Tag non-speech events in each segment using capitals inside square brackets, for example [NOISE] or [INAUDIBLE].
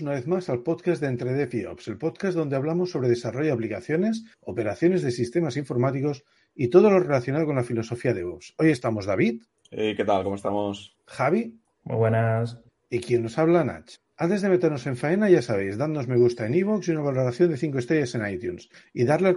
bienvenidos una vez más al podcast de Entre Dev y Ops, el podcast donde hablamos sobre desarrollo de aplicaciones, operaciones de sistemas informáticos y todo lo relacionado con la filosofía de Ops. Hoy estamos David. Hey, ¿Qué tal? ¿Cómo estamos? Javi. Muy buenas. Y quien nos habla, Nach. Antes de meternos en faena, ya sabéis, dadnos me gusta en iVoox y una valoración de 5 estrellas en iTunes y darle al,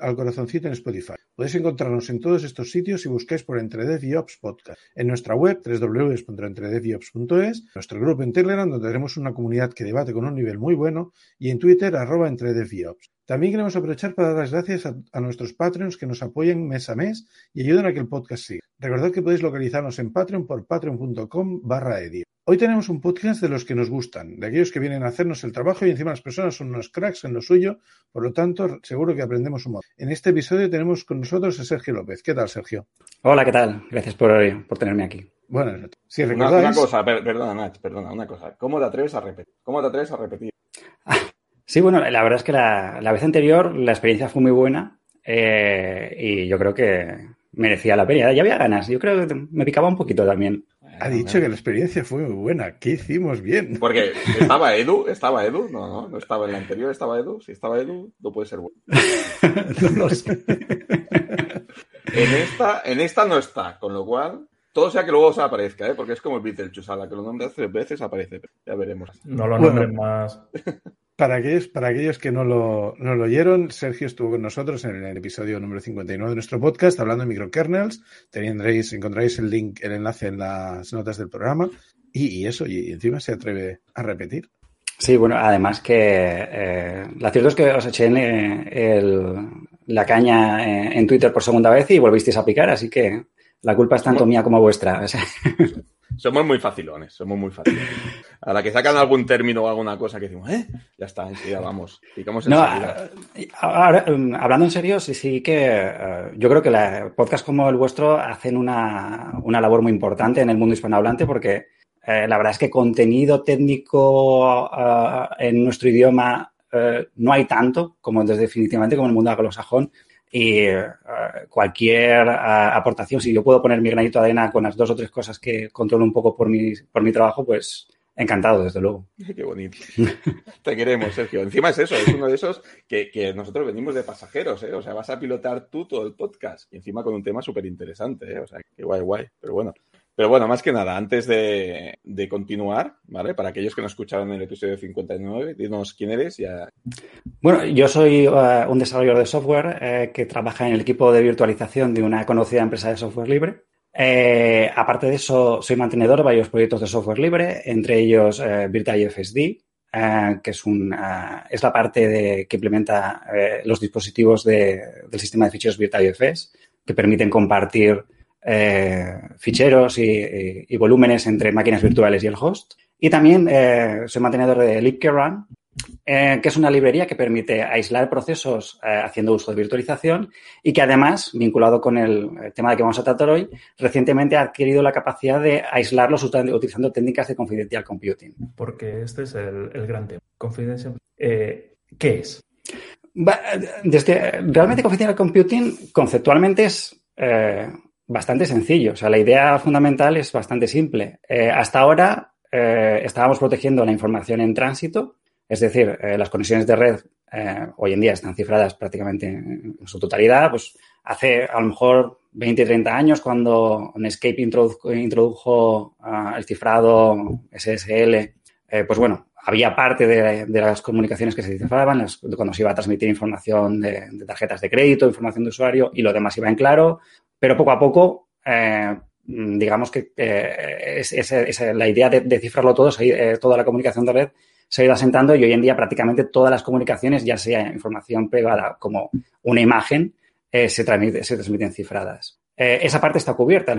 al, corazoncito en Spotify. Podéis encontrarnos en todos estos sitios si buscáis por Entredev y Ops Podcast. En nuestra web, www.entredevyops.es, nuestro grupo en Telegram, donde tenemos una comunidad que debate con un nivel muy bueno, y en Twitter, arroba Ops. También queremos aprovechar para dar las gracias a, a, nuestros Patreons que nos apoyen mes a mes y ayudan a que el podcast siga. Recordad que podéis localizarnos en Patreon por patreon.com barra edio. Hoy tenemos un podcast de los que nos gustan, de aquellos que vienen a hacernos el trabajo y encima las personas son unos cracks en lo suyo, por lo tanto, seguro que aprendemos un montón. En este episodio tenemos con nosotros a Sergio López. ¿Qué tal, Sergio? Hola, ¿qué tal? Gracias por, por tenerme aquí. Bueno, si recordáis... Una, una cosa, per, perdona, Nach, perdona, una cosa. ¿Cómo te atreves a repetir? ¿Cómo te atreves a repetir? [LAUGHS] Sí, bueno, la verdad es que la, la vez anterior la experiencia fue muy buena eh, y yo creo que merecía la pena. Ya había ganas, yo creo que me picaba un poquito también. Ha dicho que la experiencia fue muy buena. ¿Qué hicimos bien? Porque [LAUGHS] estaba Edu, estaba Edu, no, no, no estaba en la anterior, estaba Edu. Si estaba Edu, no puede ser bueno. [LAUGHS] no lo sé. en, esta, en esta no está, con lo cual, todo sea que luego se aparezca, ¿eh? porque es como el Beetlejuice, a la que lo nombres tres veces aparece. Ya veremos. No lo nombres bueno, más. [LAUGHS] Para aquellos, para aquellos que no lo, no lo oyeron, Sergio estuvo con nosotros en el episodio número 59 de nuestro podcast hablando de microkernels. Tendréis, encontraréis el link, el enlace en las notas del programa. Y, eso, y encima se atreve a repetir. Sí, bueno, además que eh, la cierto es que os eché el, la caña en, en Twitter por segunda vez y volvisteis a picar, así que la culpa es tanto mía como vuestra. O sea. [LAUGHS] Somos muy facilones, somos muy facilones. A la que sacan algún término o alguna cosa que decimos, ¿eh? Ya está, enseguida vamos. Picamos no, ahora, hablando en serio, sí, sí que uh, yo creo que la, podcast como el vuestro hacen una, una, labor muy importante en el mundo hispanohablante porque eh, la verdad es que contenido técnico uh, en nuestro idioma uh, no hay tanto como desde definitivamente como en el mundo anglosajón y uh, cualquier uh, aportación, si yo puedo poner mi granito de arena con las dos o tres cosas que controlo un poco por mi, por mi trabajo, pues encantado, desde luego. Qué bonito. [LAUGHS] Te queremos, Sergio. Encima es eso, es uno de esos que, que nosotros venimos de pasajeros, ¿eh? O sea, vas a pilotar tú todo el podcast y encima con un tema súper interesante, ¿eh? O sea, qué guay, guay. Pero bueno, pero bueno, más que nada, antes de, de, continuar, ¿vale? Para aquellos que no escucharon el episodio 59, dinos quién eres. Ya... Bueno, yo soy uh, un desarrollador de software eh, que trabaja en el equipo de virtualización de una conocida empresa de software libre. Eh, aparte de eso, soy mantenedor de varios proyectos de software libre, entre ellos eh, VirtualFSD, eh, que es, un, es la parte de, que implementa los dispositivos de, del sistema de ficheros VirtualFS, que permiten compartir eh, ficheros y, y, y, volúmenes entre máquinas virtuales y el host. Y también eh, soy mantenedor de libkrun, eh, que es una librería que permite aislar procesos haciendo uso de virtualización y que además, vinculado con el, tema de que vamos a tratar hoy, recientemente ha adquirido la capacidad de aislarlos utilizando técnicas de confidential computing. Porque este es el, el gran tema. Confidential. ¿Qué es? Desde, realmente confidential computing conceptualmente es eh, bastante sencillo. O sea, la idea fundamental es bastante simple. Eh, hasta ahora eh, estábamos protegiendo la información en tránsito, es decir, eh, las conexiones de red hoy en día están cifradas prácticamente en, su totalidad. Pues hace a lo mejor 20, 30 años, cuando Netscape introdujo, introdujo uh, el cifrado SSL, pues bueno, había parte de, las comunicaciones que se cifraban, cuando se iba a transmitir información de, tarjetas de crédito, información de usuario, y lo demás iba en claro, pero poco a poco, eh, digamos que eh, es, la idea de, cifrarlo todo, eh, toda la comunicación de red se ha ido asentando y hoy en día prácticamente todas las comunicaciones, ya sea información privada como una imagen, se, transmite, se, transmiten cifradas. Esa parte está cubierta,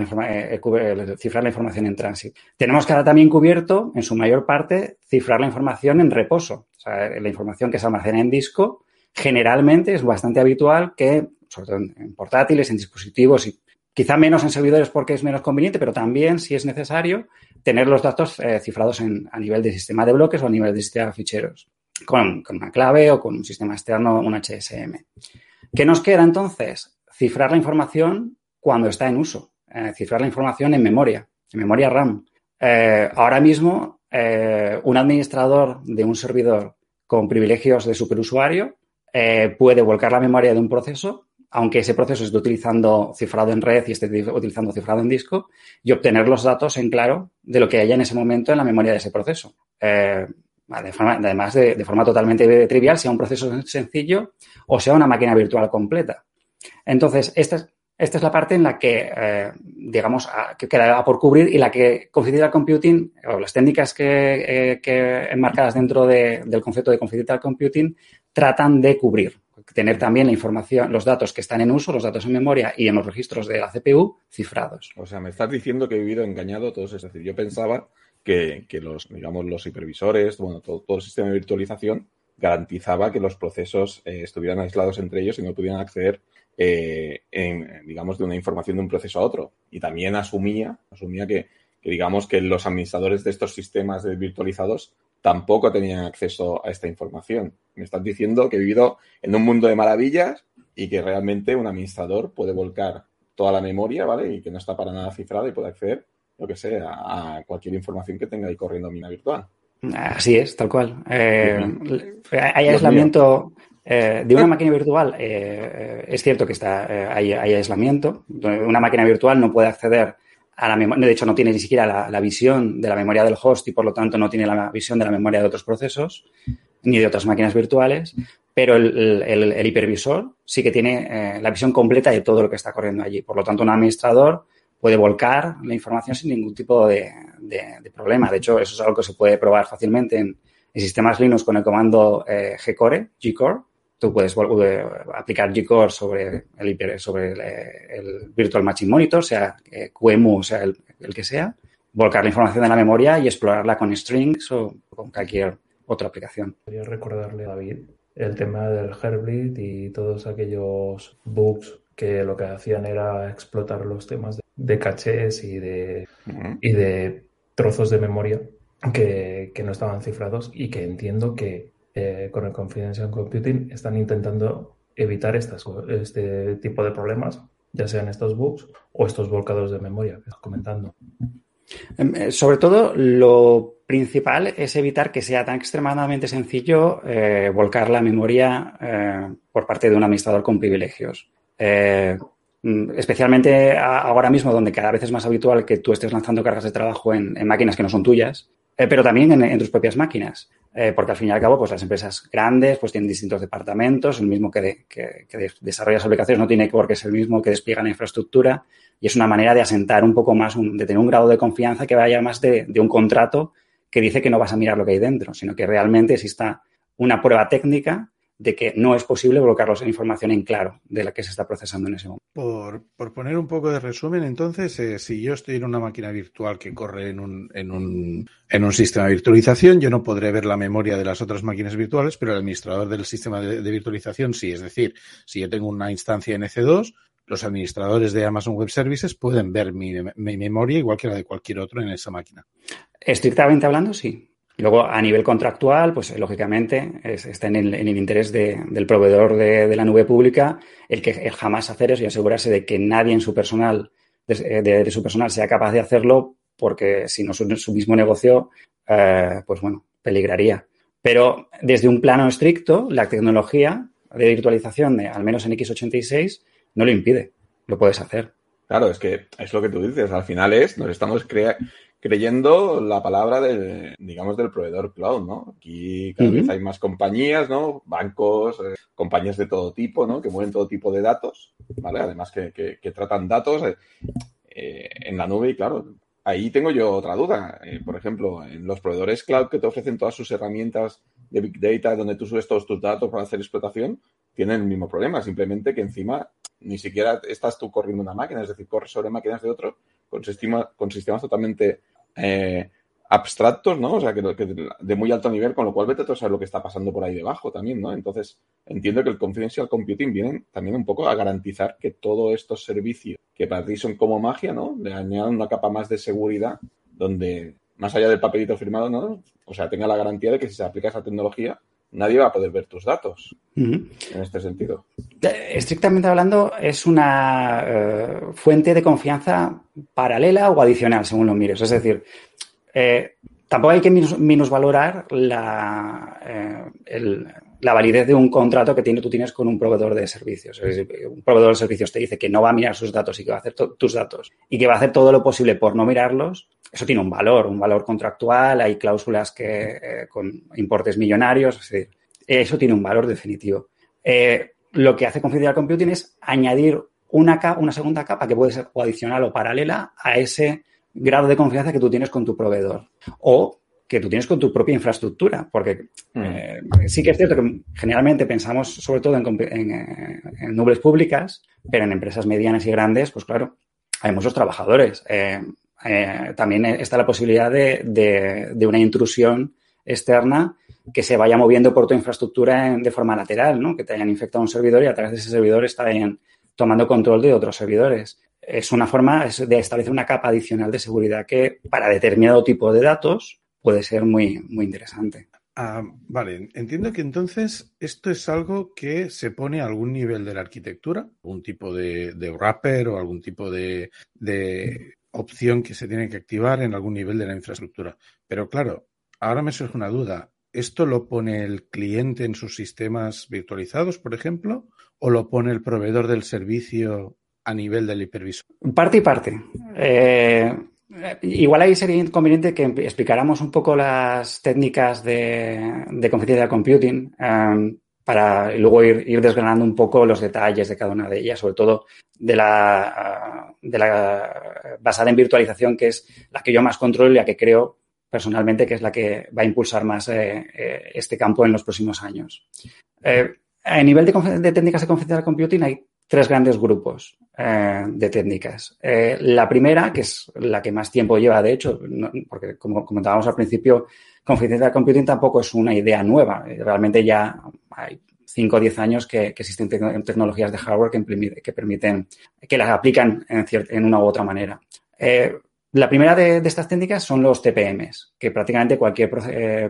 cifrar la información en tránsito. Tenemos que ahora también cubierto, en su mayor parte, cifrar la información en reposo. O sea, la información que se almacena en disco, generalmente es bastante habitual que sobre todo en portátiles, en dispositivos y quizá menos en servidores porque es menos conveniente, pero también, si es necesario, tener los datos eh, cifrados a nivel de sistema de bloques o a nivel de sistema de ficheros, con, una clave o con un sistema externo, un HSM. ¿Qué nos queda entonces? Cifrar la información cuando está en uso, eh, cifrar la información en memoria, en memoria RAM. Eh, ahora mismo un administrador de un servidor con privilegios de superusuario puede volcar la memoria de un proceso, aunque ese proceso esté utilizando cifrado en red y esté utilizando cifrado en disco, y obtener los datos en claro de lo que haya en ese momento en la memoria de ese proceso. Eh, además, de, forma totalmente trivial, sea un proceso sencillo o sea una máquina virtual completa. Entonces, esta es la parte en la que, eh, digamos, que queda por cubrir y la que Confidential Computing, o las técnicas que, eh, enmarcadas dentro del concepto de Confidential Computing, tratan de cubrir. Tener también la información, los datos que están en uso, los datos en memoria y en los registros de la CPU cifrados. O sea, me estás diciendo que he vivido engañado todos. Es decir, yo pensaba que, los, digamos, los hipervisores, bueno, todo, el sistema de virtualización garantizaba que los procesos eh, estuvieran aislados entre ellos y no pudieran acceder eh, en, digamos, de una información de un proceso a otro. Y también asumía, asumía que, digamos, que los administradores de estos sistemas virtualizados tampoco tenían acceso a esta información. Me estás diciendo que he vivido en un mundo de maravillas y que realmente un administrador puede volcar toda la memoria, ¿vale? Y que no está para nada cifrada y puede acceder, lo que sea, a cualquier información que tenga ahí corriendo mina virtual. Así es, tal cual. Eh, hay aislamiento, eh, de una máquina virtual, eh, es cierto que está, hay, aislamiento. Una máquina virtual no puede acceder a la de hecho no tiene ni siquiera la, visión de la memoria del host y por lo tanto no tiene la visión de la memoria de otros procesos ni de otras máquinas virtuales, pero el, hipervisor sí que tiene la visión completa de todo lo que está corriendo allí. Por lo tanto, un administrador puede volcar la información sin ningún tipo de, de problema. De hecho, eso es algo que se puede probar fácilmente en, en sistemas Linux con el comando gcore, gcore, tú puedes aplicar Gcore sobre el, sobre el, Virtual Machine Monitor, sea eh, QEMU, sea el, que sea, volcar la información de la memoria y explorarla con strings o con cualquier otra aplicación. Quería recordarle a David el tema del Herblit y todos aquellos bugs que lo que hacían era explotar los temas de, cachés y de, y de trozos de memoria que, que no estaban cifrados y que entiendo que eh, con el Confidential Computing están intentando evitar estas, este tipo de problemas, ya sean estos bugs o estos volcados de memoria que estás comentando. Em, eh, sobre todo, lo principal es evitar que sea tan extremadamente sencillo eh, volcar la memoria por parte de un administrador con privilegios. Mm, especialmente ahora mismo, donde cada vez es más habitual que tú estés lanzando cargas de trabajo en, máquinas que no son tuyas, pero también en, tus propias máquinas. Eh, porque al fin y al cabo, pues las empresas grandes pues tienen distintos departamentos, el mismo que, que, desarrolla aplicaciones no tiene por qué ser el mismo que despliega la infraestructura y es una manera de asentar un poco más, de tener un grado de confianza que vaya más de, de un contrato que dice que no vas a mirar lo que hay dentro, sino que realmente exista una prueba técnica de que no es posible bloquearlos en información en claro de la que se está procesando en ese momento. Por, por poner un poco de resumen, entonces, eh, si yo estoy en una máquina virtual que corre en un, en, un, en un sistema de virtualización, yo no podré ver la memoria de las otras máquinas virtuales, pero el administrador del sistema de, virtualización sí. Es decir, si yo tengo una instancia en EC2, los administradores de Amazon Web Services pueden ver mi, mi memoria igual que la de cualquier otro en esa máquina. Estrictamente hablando, sí. Luego, a nivel contractual, pues lógicamente está en el, interés del proveedor de, la nube pública el que jamás hacer eso y asegurarse de que nadie en su personal, de, su personal sea capaz de hacerlo, porque si no su, su mismo negocio, eh, pues bueno, peligraría. Pero desde un plano estricto, la tecnología de virtualización, de, al menos en x86, no lo impide. Lo puedes hacer. Claro, es que es lo que tú dices. Al final es, nos estamos creando creyendo la palabra del, digamos, del proveedor cloud, ¿no? Aquí cada vez hay más compañías, ¿no? Bancos, eh, compañías de todo tipo, ¿no? Que mueven todo tipo de datos, ¿vale? Además que, que, tratan datos eh, eh, en la nube y, claro, ahí tengo yo otra duda. por ejemplo, en los proveedores cloud que te ofrecen todas sus herramientas de Big Data, donde tú subes todos tus datos para hacer explotación, tienen el mismo problema, simplemente que encima ni siquiera estás tú corriendo una máquina, es decir, corres sobre máquinas de otro con, con sistemas totalmente eh, abstractos, ¿no? O sea, que, de muy alto nivel, con lo cual vete a saber lo que está pasando por ahí debajo también, ¿no? Entonces, entiendo que el confidential computing viene también un poco a garantizar que todos estos servicios, que para ti son como magia, ¿no? Le añadan una capa más de seguridad, donde, más allá del papelito firmado, ¿no? O sea, tenga la garantía de que si se aplica esa tecnología, nadie va a poder ver tus datos en este sentido. Estrictamente hablando, es una eh, fuente de confianza paralela o adicional, según lo mires. Es decir, eh, tampoco hay que minusvalorar la, eh, la validez de un contrato que tiene, tú tienes con un proveedor de servicios. un proveedor de servicios te dice que no va a mirar sus datos y que va a hacer tus datos y que va a hacer todo lo posible por no mirarlos. Eso tiene un valor, un valor contractual. Hay cláusulas que eh, con importes millonarios. Es decir, eso tiene un valor definitivo. Eh, lo que hace Confidential Computing es añadir una, una segunda capa que puede ser o adicional o paralela a ese grado de confianza que tú tienes con tu proveedor o que tú tienes con tu propia infraestructura, porque mm. eh, sí que es cierto que generalmente pensamos sobre todo en, nubes públicas, pero en empresas medianas y grandes, pues claro, hay muchos trabajadores. Eh, eh, también está la posibilidad de, de, una intrusión externa que se vaya moviendo por tu infraestructura de forma lateral, ¿no? Que te hayan infectado un servidor y a través de ese servidor estén tomando control de otros servidores es una forma de establecer una capa adicional de seguridad que para determinado tipo de datos puede ser muy, muy interesante. Ah, vale, entiendo que entonces esto es algo que se pone a algún nivel de la arquitectura, algún tipo de, wrapper o algún tipo de, opción que se tiene que activar en algún nivel de la infraestructura. Pero claro, ahora me surge una duda. ¿Esto lo pone el cliente en sus sistemas virtualizados, por ejemplo? ¿O lo pone el proveedor del servicio a nivel del hipervisor? Parte y parte. Eh, igual ahí sería conveniente que explicáramos un poco las técnicas de, de confidencial computing em, para luego ir, desgranando un poco los detalles de cada una de ellas, sobre todo de la, de la basada en virtualización, que es la que yo más controlo y la que creo personalmente que es la que va a impulsar más eh, eh, este campo en los próximos años. a nivel de, de técnicas de confidencial computing hay tres grandes grupos eh, de técnicas. Eh, la primera, que es la que más tiempo lleva, de hecho, porque como comentábamos al principio, Confidential Computing tampoco es una idea nueva. Eh, realmente ya hay 5 o 10 años que, existen tecnologías de hardware que, permiten, que las aplican en, en una u otra manera. la primera de, estas técnicas son los TPMs, que prácticamente cualquier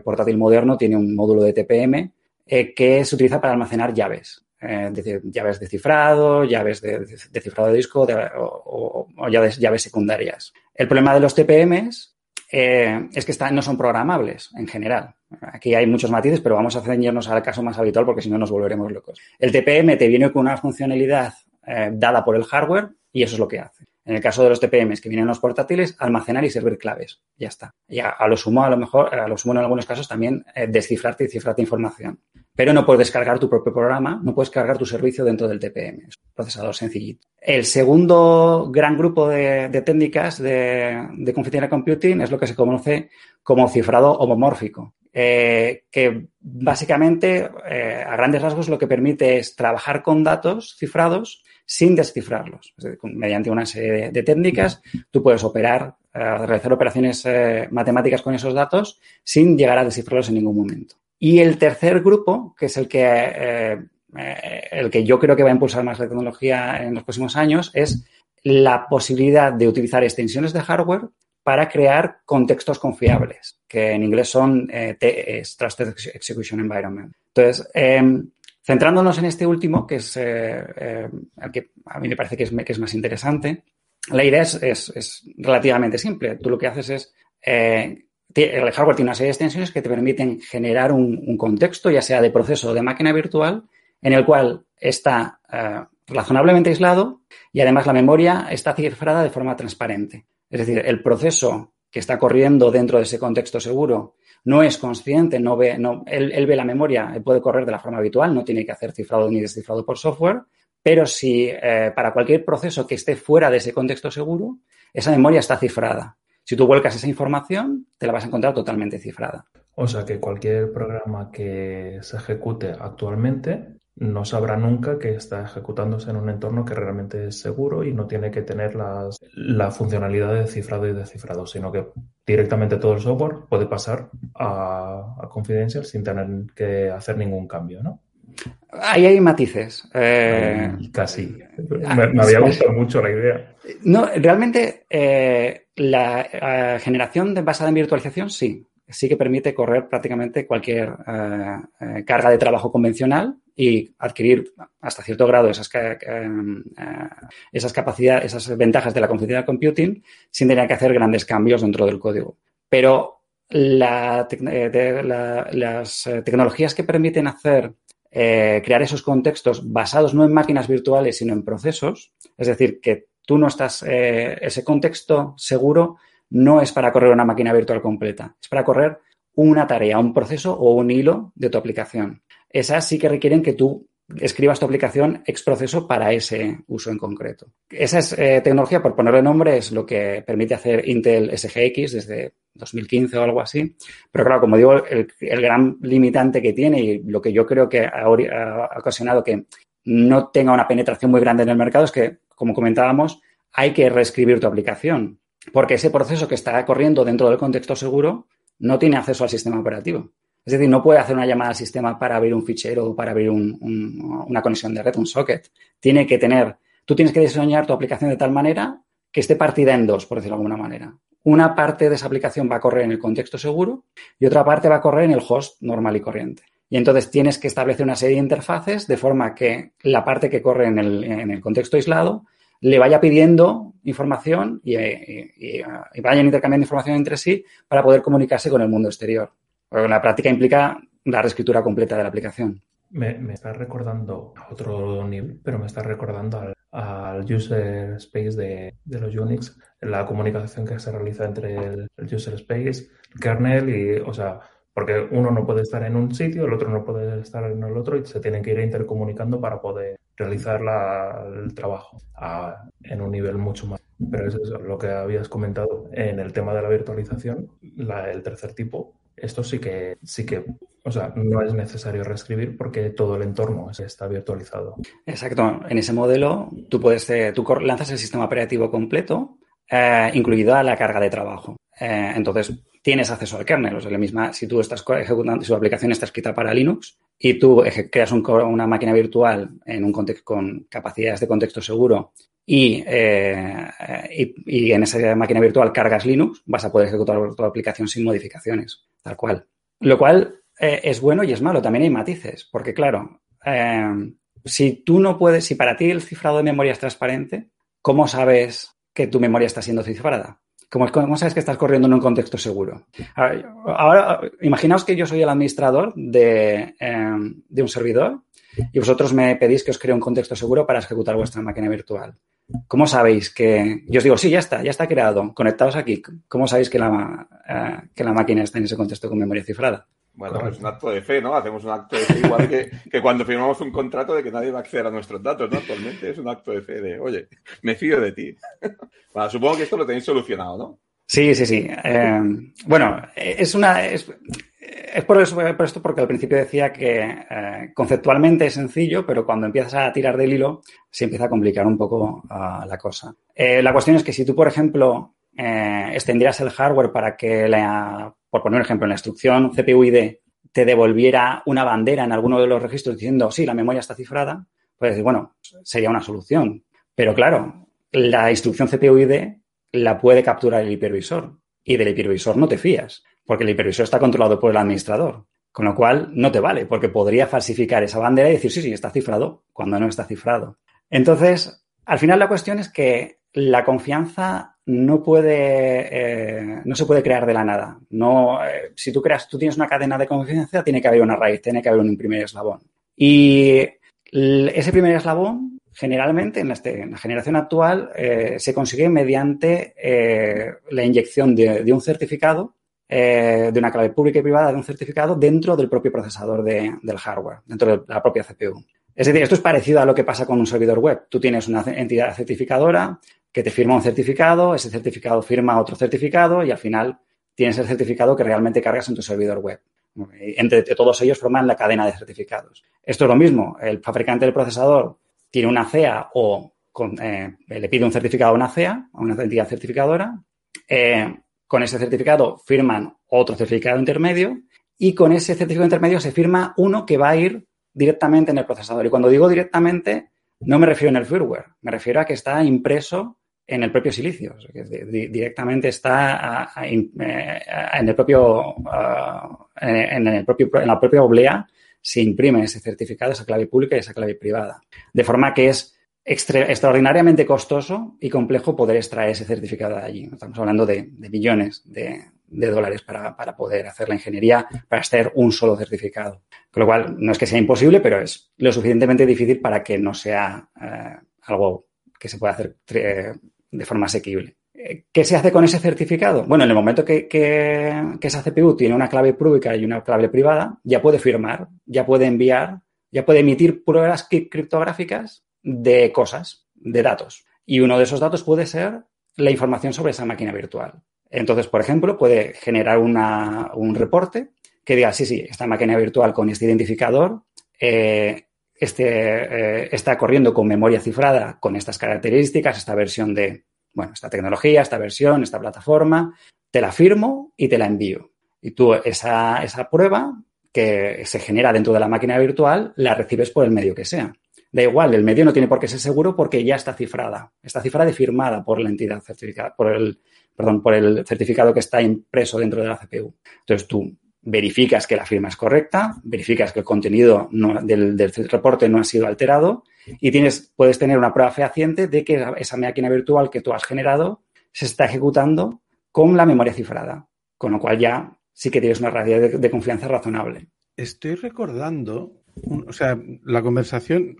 portátil moderno tiene un módulo de TPM que se utiliza para almacenar llaves eh, llaves de cifrado, llaves de, cifrado de disco o, llaves, secundarias. El problema de los TPMs eh, es que no son programables en general. Aquí hay muchos matices, pero vamos a ceñirnos al caso más habitual porque si no nos volveremos locos. El TPM te viene con una funcionalidad eh, dada por el hardware y eso es lo que hace. En el caso de los TPMs que vienen en los portátiles, almacenar y servir claves. Ya está. Y a, lo sumo, a lo mejor, a lo sumo en algunos casos también descifrarte y cifrarte información pero no puedes descargar tu propio programa, no puedes cargar tu servicio dentro del TPM. Es un procesador sencillito. El segundo gran grupo de, técnicas de, de computing es lo que se conoce como cifrado homomórfico, eh, que básicamente, eh, a grandes rasgos, lo que permite es trabajar con datos cifrados sin descifrarlos. mediante una serie de, técnicas, tú puedes operar, eh, realizar operaciones matemáticas con esos datos sin llegar a descifrarlos en ningún momento. Y el tercer grupo, que es el que, eh, eh, el que yo creo que va a impulsar más la tecnología en los próximos años, es la posibilidad de utilizar extensiones de hardware para crear contextos confiables, que en inglés son eh, Trusted Execution Environment. Entonces, em, centrándonos en este último, que es el que a mí me parece que es, más interesante, la idea es, es, relativamente simple. Tú lo que haces es el hardware tiene una serie de extensiones que te permiten generar un, contexto, ya sea de proceso o de máquina virtual, en el cual está eh, razonablemente aislado y además la memoria está cifrada de forma transparente. Es decir, el proceso que está corriendo dentro de ese contexto seguro no es consciente, no ve, no, él, ve la memoria, puede correr de la forma habitual, no tiene que hacer cifrado ni descifrado por software, pero si eh, para cualquier proceso que esté fuera de ese contexto seguro, esa memoria está cifrada. Si tú vuelcas esa información, te la vas a encontrar totalmente cifrada. O sea que cualquier programa que se ejecute actualmente no sabrá nunca que está ejecutándose en un entorno que realmente es seguro y no tiene que tener las, la funcionalidad de cifrado y descifrado, sino que directamente todo el software puede pasar a, a Confidential sin tener que hacer ningún cambio, ¿no? Ahí hay matices. Eh, casi. Me, había gustado mucho la idea. No, realmente eh, la eh, generación de, basada en virtualización sí. Sí que permite correr prácticamente cualquier carga de trabajo convencional y adquirir hasta cierto grado esas, esas capacidades, esas ventajas de la confidencial computing sin tener que hacer grandes cambios dentro del código. Pero las tecnologías que permiten hacer crear esos contextos basados no en máquinas virtuales, sino en procesos, es decir, que tú no estás, ese contexto seguro no es para correr una máquina virtual completa, es para correr una tarea, un proceso o un hilo de tu aplicación. Esas sí que requieren que tú escribas tu aplicación ex proceso para ese uso en concreto. Esa es, eh, tecnología, por ponerle nombre, es lo que permite hacer Intel SGX desde 2015 o algo así. Pero claro, como digo, el, gran limitante que tiene y lo que yo creo que ha ocasionado que no tenga una penetración muy grande en el mercado es que, como comentábamos, hay que reescribir tu aplicación. Porque ese proceso que está corriendo dentro del contexto seguro no tiene acceso al sistema operativo. Es decir, no puede hacer una llamada al sistema para abrir un fichero o para abrir una conexión de red, un socket. Tiene que tener, tú tienes que diseñar tu aplicación de tal manera que esté partida en dos, por decirlo de alguna manera. Una parte de esa aplicación va a correr en el contexto seguro y otra parte va a correr en el host normal y corriente. Y entonces tienes que establecer una serie de interfaces de forma que la parte que corre en el, contexto aislado le vaya pidiendo información y, vayan intercambiando información entre sí para poder comunicarse con el mundo exterior. La práctica implica la reescritura completa de la aplicación. Me, me está recordando a otro nivel, pero me está recordando al, user space de, los Unix, la comunicación que se realiza entre el, user space, el kernel y, o sea, porque uno no puede estar en un sitio, el otro no puede estar en el otro y se tienen que ir intercomunicando para poder realizar el trabajo en un nivel mucho más. Pero eso es lo que habías comentado en el tema de la virtualización, el tercer tipo. Esto sí que, sí que, o sea, no es necesario reescribir porque todo el entorno está virtualizado. Exacto. En ese modelo, tú puedes, eh, tú lanzas el sistema operativo completo, eh, incluida la carga de trabajo. Eh, entonces, tienes acceso al kernel. O la misma, si tú estás ejecutando, si tu aplicación está escrita para Linux y tú creas una máquina virtual en un contexto con capacidades de contexto seguro eh, y, en esa máquina virtual cargas Linux, vas a poder ejecutar tu aplicación sin modificaciones, tal cual. Lo cual eh, es bueno y es malo. También hay matices, porque claro, eh, si tú no puedes, si para ti el cifrado de memoria es transparente, ¿cómo sabes que tu memoria está siendo cifrada? ¿Cómo, sabes que estás corriendo en un contexto seguro? Ahora, imaginaos que yo soy el administrador de, em, de, un servidor y vosotros me pedís que os cree un contexto seguro para ejecutar vuestra máquina virtual. ¿Cómo sabéis que.? Yo os digo, sí, ya está, ya está creado, conectados aquí. ¿Cómo sabéis que la, eh, que la máquina está en ese contexto con memoria cifrada? Bueno, es un acto de fe, ¿no? Hacemos un acto de fe igual que, que, cuando firmamos un contrato de que nadie va a acceder a nuestros datos, ¿no? Actualmente es un acto de fe de, oye, me fío de ti. [LAUGHS] bueno, supongo que esto lo tenéis solucionado, ¿no? Sí, sí, sí. Eh, bueno, es una. Es, es por, eso, esto porque al principio decía que eh, conceptualmente es sencillo, pero cuando empiezas a tirar del hilo se empieza a complicar un poco uh, la cosa. Eh, la cuestión es que si tú, por ejemplo, eh, extendieras el hardware para que, la, por poner un ejemplo, en la instrucción CPU-ID te devolviera una bandera en alguno de los registros diciendo, sí, la memoria está cifrada, pues bueno, sería una solución. Pero claro, la instrucción CPU-ID la puede capturar el hipervisor y del hipervisor no te fías, porque el hipervisor está controlado por el administrador. Con lo cual, no te vale, porque podría falsificar esa bandera y decir, sí, sí, está cifrado, cuando no está cifrado. Entonces, al final la cuestión es que la confianza no puede, eh, no se puede crear de la nada. No, eh, si tú creas, tú tienes una cadena de confianza, tiene que haber una raíz, tiene que haber un primer eslabón. Y ese primer eslabón, generalmente, en, este, la generación actual, eh, se consigue mediante la inyección de, un certificado, de una clave pública y privada de un certificado dentro del propio procesador del hardware, dentro de la propia CPU. Es decir, esto es parecido a lo que pasa con un servidor web. Tú tienes una entidad certificadora que te firma un certificado, ese certificado firma otro certificado y al final tienes el certificado que realmente cargas en tu servidor web. Entre todos ellos forman la cadena de certificados. Esto es lo mismo. El fabricante del procesador tiene una CEA o eh, le pide un certificado a una CEA, a una entidad certificadora. Eh, con ese certificado firman otro certificado intermedio y con ese certificado intermedio se firma uno que va a ir directamente en el procesador. Y cuando digo directamente, no me refiero en el firmware, me refiero a que está impreso en el propio silicio, directamente está eh, en el propio, en el propio, en la propia oblea se imprime ese certificado, esa clave pública y esa clave privada. De forma que es extraordinariamente costoso y complejo poder extraer ese certificado de allí. Estamos hablando de, millones de, dólares para, poder hacer la ingeniería, para hacer un solo certificado. Con lo cual, no es que sea imposible, pero es lo suficientemente difícil para que no sea eh, algo que se pueda hacer eh, de forma asequible. ¿Qué se hace con ese certificado? Bueno, en el momento que, esa CPU tiene una clave pública y una clave privada, ya puede firmar, ya puede enviar, ya puede emitir pruebas criptográficas de cosas, de datos. Y uno de esos datos puede ser la información sobre esa máquina virtual. Entonces, por ejemplo, puede generar un reporte que diga, sí, sí, esta máquina virtual con este identificador eh, este, eh, está corriendo con memoria cifrada con estas características, esta versión de bueno, esta tecnología, esta versión, esta plataforma, te la firmo y te la envío. Y tú esa, esa prueba que se genera dentro de la máquina virtual la recibes por el medio que sea. Da igual, el medio no tiene por qué ser seguro porque ya está cifrada. Está cifrada y firmada por la entidad certificada, por el, perdón, por el certificado que está impreso dentro de la CPU. Entonces tú verificas que la firma es correcta, verificas que el contenido del, reporte no ha sido alterado y tienes, puedes tener una prueba fehaciente de que esa máquina virtual que tú has generado se está ejecutando con la memoria cifrada, con lo cual ya sí que tienes una radio de, confianza razonable. Estoy recordando, o sea, la conversación,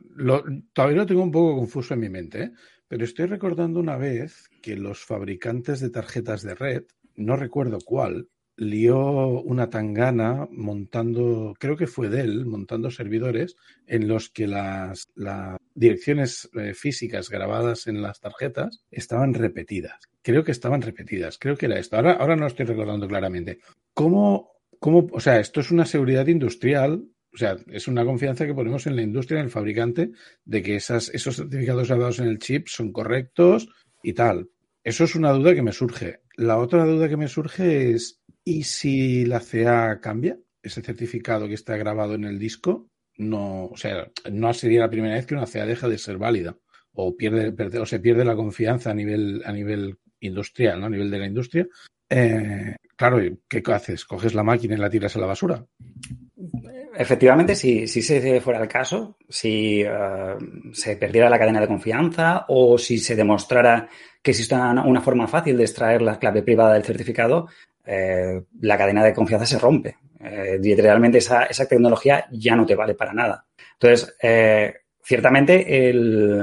todavía lo tengo un poco confuso en mi mente, ¿eh? pero estoy recordando una vez que los fabricantes de tarjetas de red, no recuerdo cuál, lió una tangana montando, creo que fue de él, montando servidores en los que las, direcciones eh, físicas grabadas en las tarjetas estaban repetidas. Creo que estaban repetidas, creo que era esto. Ahora, ahora no estoy recordando claramente. ¿Cómo, cómo, o sea, esto es una seguridad industrial o sea, es una confianza que ponemos en la industria, en el fabricante, de que esas, esos certificados grabados en el chip son correctos y tal. Eso es una duda que me surge. La otra duda que me surge es, ¿Y si la CA cambia? Ese certificado que está grabado en el disco, no, o sea, no sería la primera vez que una CA deja de ser válida o pierde, o se pierde la confianza a nivel, a nivel industrial, ¿no? A nivel de la industria. Eh, claro, ¿qué haces? ¿Coges la máquina y la tiras a la basura? Efectivamente, si, si se fuera el caso, si eh, se perdiera la cadena de confianza o si se demostrara que existe una, forma fácil de extraer la clave privada del certificado, eh, la cadena de confianza se rompe. Eh, y realmente esa, esa, tecnología ya no te vale para nada. Entonces, eh, ciertamente el,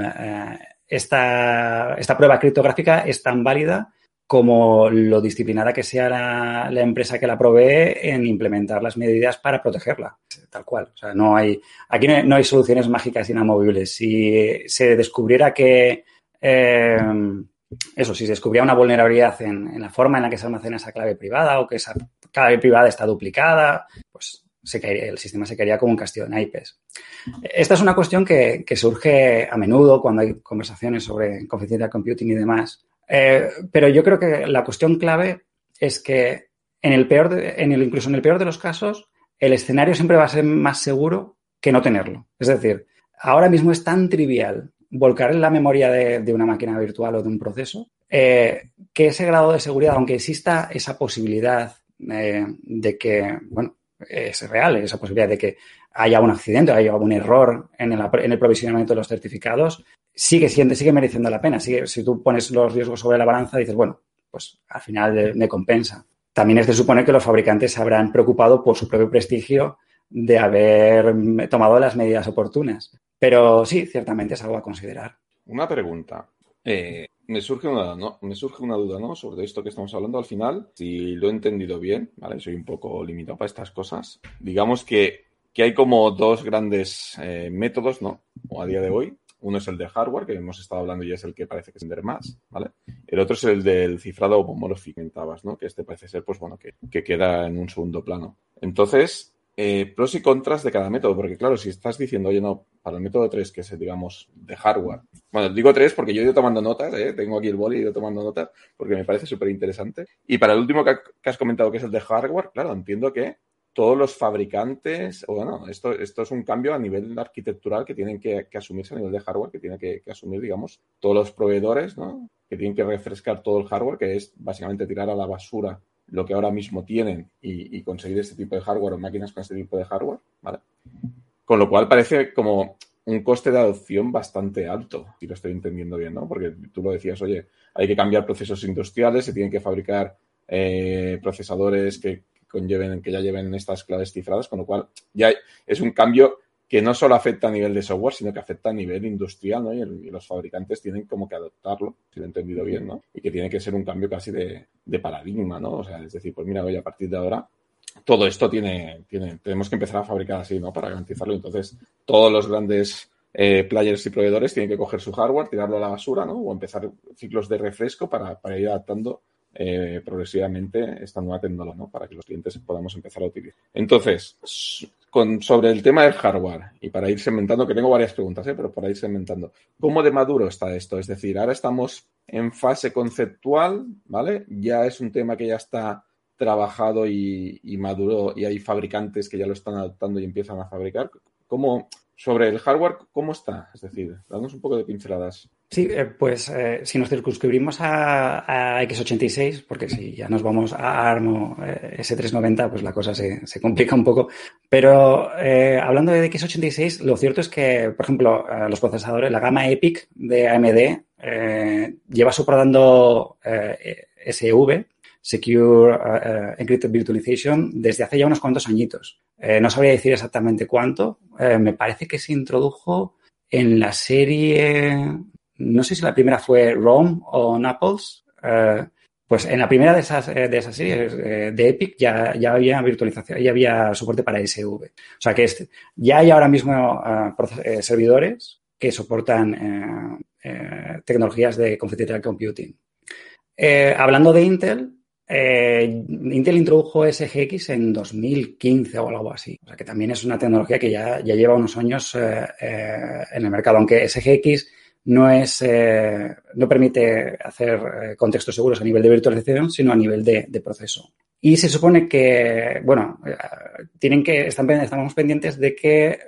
esta, esta, prueba criptográfica es tan válida como lo disciplinada que sea la, empresa que la provee en implementar las medidas para protegerla, tal cual. O sea, no hay, aquí no hay, soluciones mágicas inamovibles. Si se descubriera que eso, si se descubría una vulnerabilidad en, la forma en la que se almacena esa clave privada o que esa clave privada está duplicada, pues el sistema se caería como un castillo de naipes. Esta es una cuestión que, surge a menudo cuando hay conversaciones sobre confidential computing y demás. Eh, pero yo creo que la cuestión clave es que en el peor, en el, incluso en el peor de los casos, el escenario siempre va a ser más seguro que no tenerlo. Es decir, ahora mismo es tan trivial volcar en la memoria de, una máquina virtual o de un proceso, eh, que ese grado de seguridad, aunque exista esa posibilidad eh, de que, bueno, es real, esa posibilidad de que haya un accidente, haya un error en el, provisionamiento de los certificados, sigue siendo, sigue mereciendo la pena. Si tú pones los riesgos sobre la balanza, dices, bueno, pues al final me compensa. También es de suponer que los fabricantes se habrán preocupado por su propio prestigio de haber tomado las medidas oportunas. Pero sí, ciertamente es algo a considerar. Una pregunta. Eh, me, surge una, me surge una duda ¿no? sobre esto que estamos hablando al final. Si lo he entendido bien, ¿vale? soy un poco limitado para estas cosas. Digamos que, hay como dos grandes eh, métodos ¿no? O a día de hoy. Uno es el de hardware, que hemos estado hablando y es el que parece que vender más, ¿vale? El otro es el del cifrado homomórfico, ¿no? Que este parece ser, pues bueno, que, que queda en un segundo plano. Entonces, eh, pros y contras de cada método, porque claro, si estás diciendo, oye, no, para el método 3, que es, digamos, de hardware. Bueno, digo 3 porque yo he ido tomando notas, ¿eh? tengo aquí el boli he ido tomando notas porque me parece súper interesante. Y para el último que, has comentado, que es el de hardware, claro, entiendo que todos los fabricantes, bueno, esto, esto es un cambio a nivel arquitectural que tienen que, asumirse a nivel de hardware, que tiene que, que, asumir, digamos, todos los proveedores, ¿no? Que tienen que refrescar todo el hardware, que es básicamente tirar a la basura lo que ahora mismo tienen y, conseguir este tipo de hardware o máquinas con este tipo de hardware, ¿vale? Con lo cual parece como un coste de adopción bastante alto, si lo estoy entendiendo bien, ¿no? Porque tú lo decías, oye, hay que cambiar procesos industriales, se tienen que fabricar eh, procesadores que conlleven, que ya lleven estas claves cifradas, con lo cual ya es un cambio que no solo afecta a nivel de software, sino que afecta a nivel industrial, ¿no? Y, los fabricantes tienen como que adoptarlo, si lo he entendido bien, ¿no? Y que tiene que ser un cambio casi de, paradigma, ¿no? O sea, es decir, pues mira, oye, a partir de ahora todo esto tiene, tiene, tenemos que empezar a fabricar así, ¿no? Para garantizarlo. Entonces, todos los grandes eh, players y proveedores tienen que coger su hardware, tirarlo a la basura, ¿no? O empezar ciclos de refresco para, para ir adaptando eh, progresivamente esta nueva tecnología, ¿no? Para que los clientes podamos empezar a utilizar. Entonces, sobre el tema del hardware, y para ir segmentando, que tengo varias preguntas, ¿eh? pero para ir segmentando, ¿cómo de maduro está esto? Es decir, ahora estamos en fase conceptual, ¿vale? Ya es un tema que ya está trabajado y, maduro y hay fabricantes que ya lo están adoptando y empiezan a fabricar. ¿Cómo, sobre el hardware, cómo está? Es decir, damos un poco de pinceladas. Sí, eh, pues eh, si nos circunscribimos a, x86, porque si ya nos vamos a ARM eh, S390, pues la cosa se, complica un poco. Pero hablando de x86, lo cierto es que, por ejemplo, los procesadores, la gama EPIC de AMD lleva soportando SV, Secure Encrypted Virtualization, desde hace ya unos cuantos añitos. no sabría decir exactamente cuánto. me parece que se introdujo en la serie no sé si la primera fue Rome o Naples, eh, pues en la primera de esas, eh, de esas series eh, de Epic ya, ya había virtualización, ya había soporte para SV. O sea que ya hay ahora mismo servidores que soportan tecnologías de confidential computing. hablando de Intel, Intel introdujo SGX en 2015 o algo así. O sea que también es una tecnología que ya, ya lleva unos años en el mercado, aunque SGX no es eh, no permite hacer eh, contextos seguros a nivel de virtualización, sino a nivel de, proceso. Y se supone que, bueno, eh, tienen que, están, estamos pendientes de que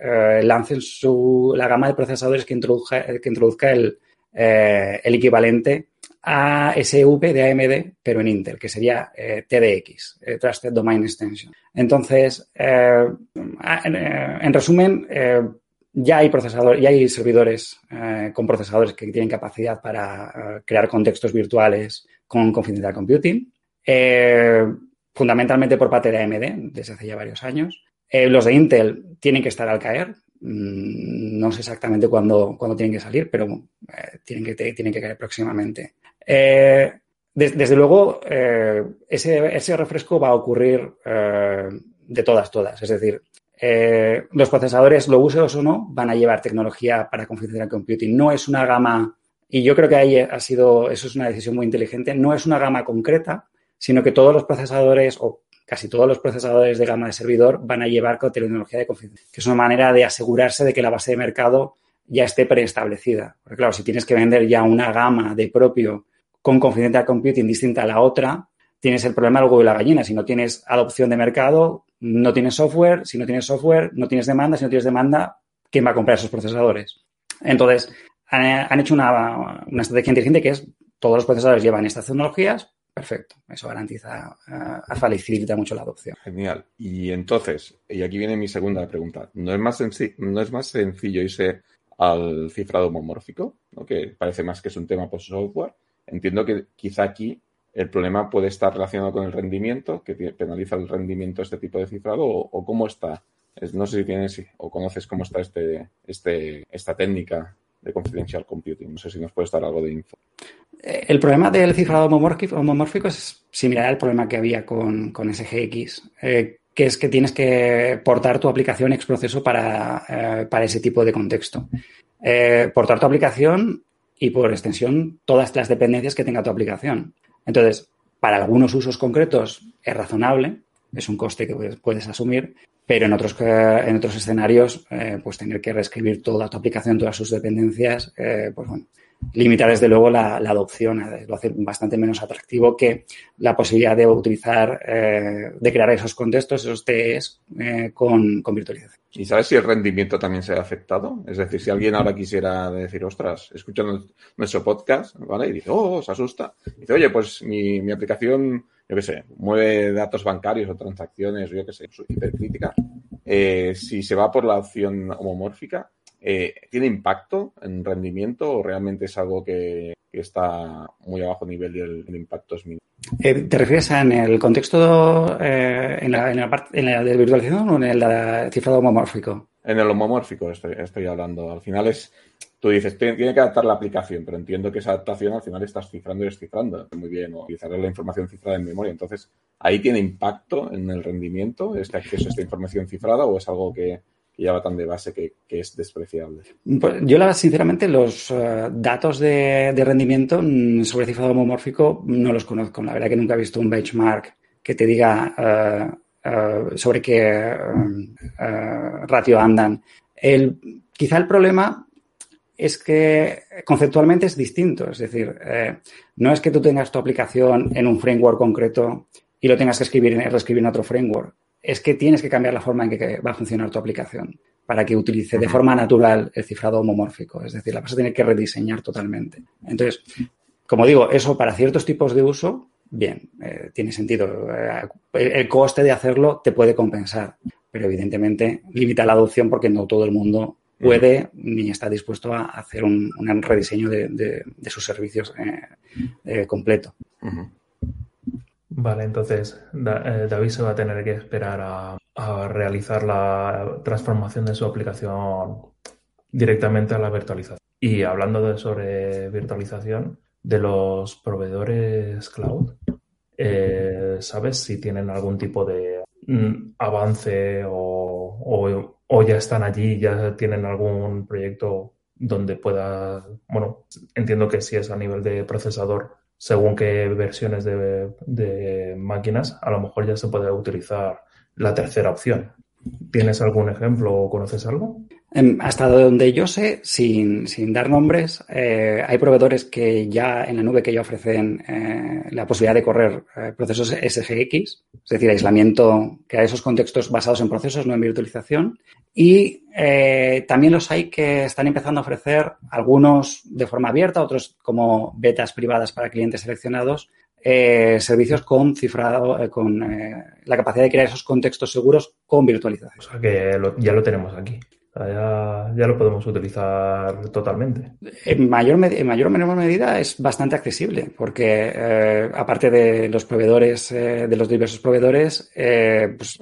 lancen su, la gama de procesadores que introduzca, que introduzca el, el equivalente a SV de AMD, pero en Intel, que sería TDX, Trusted Domain Extension. Entonces, en, resumen, ya hay procesadores, ya hay servidores eh, con procesadores que tienen capacidad para eh, crear contextos virtuales con Confidential Computing, eh, fundamentalmente por parte de AMD desde hace ya varios años. los de Intel tienen que estar al caer. Mm, no sé exactamente cuándo, tienen que salir, pero tienen, que, tienen que caer próximamente. desde luego, ese, ese, refresco va a ocurrir de todas, todas. Es decir, eh, los procesadores, lo uses o no, van a llevar tecnología para configurar computing. No es una gama, y yo creo que ahí ha sido, eso es una decisión muy inteligente, no es una gama concreta, sino que todos los procesadores o casi todos los procesadores de gama de servidor van a llevar con tecnología de configuración, que es una manera de asegurarse de que la base de mercado ya esté preestablecida. Porque claro, si tienes que vender ya una gama de propio con confidential computing distinta a la otra, tienes el problema luego de la gallina. Si no tienes adopción de mercado, no tienes software. Si no tienes software, no tienes demanda. Si no tienes demanda, ¿quién va a comprar esos procesadores? Entonces, han, hecho una, estrategia inteligente que es todos los procesadores llevan estas tecnologías. Perfecto. Eso garantiza, uh, facilita mucho la adopción. Genial. Y entonces, y aquí viene mi segunda pregunta. ¿No es más, no es más sencillo irse al cifrado homomórfico? que parece más que es un tema post-software? Entiendo que quizá aquí el problema puede estar relacionado con el rendimiento, que penaliza el rendimiento este tipo de cifrado, o, cómo está. no sé si tienes o conoces cómo está este, este, esta técnica de confidential computing. No sé si nos puedes dar algo de info. Eh, el problema del cifrado homomórfico, es similar al problema que había con, SGX, eh, que es que tienes que portar tu aplicación ex proceso para, eh, para ese tipo de contexto. portar tu aplicación y por extensión todas las dependencias que tenga tu aplicación. Entonces, para algunos usos concretos es razonable, es un coste que puedes, asumir, pero en otros, eh, en otros escenarios, eh, pues tener que reescribir toda tu aplicación, todas sus dependencias, eh, pues bueno, limita desde luego la, adopción, lo hace bastante menos atractivo que la posibilidad de utilizar, de crear esos contextos, esos TEs con, con virtualización. ¿Y sabes si el rendimiento también se ha afectado? Es decir, si alguien ahora quisiera decir, ostras, escuchando nuestro podcast, ¿vale? Y dice, oh, se asusta. Dice, oye, pues mi, mi aplicación, yo qué sé, mueve datos bancarios o transacciones, yo qué sé, hipercrítica. Eh, si se va por la opción homomórfica, eh, ¿tiene impacto en rendimiento o realmente es algo que, está muy a bajo nivel y el, impacto es mínimo? Eh, ¿Te refieres a en el contexto, eh, en, la, en, la parte, en la de virtualización o en el cifrado homomórfico? En el homomórfico estoy, estoy hablando. Al final es, tú dices, tiene que adaptar la aplicación, pero entiendo que esa adaptación al final estás cifrando y descifrando. Muy bien, o utilizar la información cifrada en memoria. Entonces, ¿ahí tiene impacto en el rendimiento este acceso a esta información cifrada o es algo que, que ya va tan de base que, que es despreciable? Pues yo, sinceramente, los uh, datos de, de, rendimiento mm, sobre cifrado homomórfico no los conozco. La verdad que nunca he visto un benchmark que te diga uh, uh, sobre qué ratio andan. El, quizá el problema es que conceptualmente es distinto. Es decir, eh, no es que tú tengas tu aplicación en un framework concreto y lo tengas que escribir, reescribir en otro framework es que tienes que cambiar la forma en que va a funcionar tu aplicación para que utilice de forma natural el cifrado homomórfico. Es decir, la vas a tener que rediseñar totalmente. Entonces, como digo, eso para ciertos tipos de uso, bien, eh, tiene sentido. Eh, el coste de hacerlo te puede compensar, pero evidentemente limita la adopción porque no todo el mundo puede ni está dispuesto a hacer un, un rediseño de, de, de, sus servicios eh, completo. Uh -huh. Vale, entonces eh, David se va a tener que esperar a, realizar la transformación de su aplicación directamente a la virtualización. Y hablando de, sobre virtualización, de los proveedores cloud, eh, ¿sabes si tienen algún tipo de mm, avance o, o, o, ya están allí, ya tienen algún proyecto donde pueda, bueno, entiendo que si es a nivel de procesador, según qué versiones de, de, máquinas, a lo mejor ya se puede utilizar la tercera opción. ¿Tienes algún ejemplo o conoces algo? Hasta donde yo sé, sin, dar nombres, eh, hay proveedores que ya en la nube que ya ofrecen eh, la posibilidad de correr eh, procesos SGX, es decir, aislamiento, que a esos contextos basados en procesos, no en virtualización. Y también los hay que están empezando a ofrecer algunos de forma abierta, otros como betas privadas para clientes seleccionados, servicios con cifrado, con la capacidad de crear esos contextos seguros con virtualización. O sea que ya lo tenemos aquí. Ya, ya, lo podemos utilizar totalmente. En mayor, en mayor o menor medida es bastante accesible, porque eh, aparte de los proveedores, eh, de los diversos proveedores, eh, pues,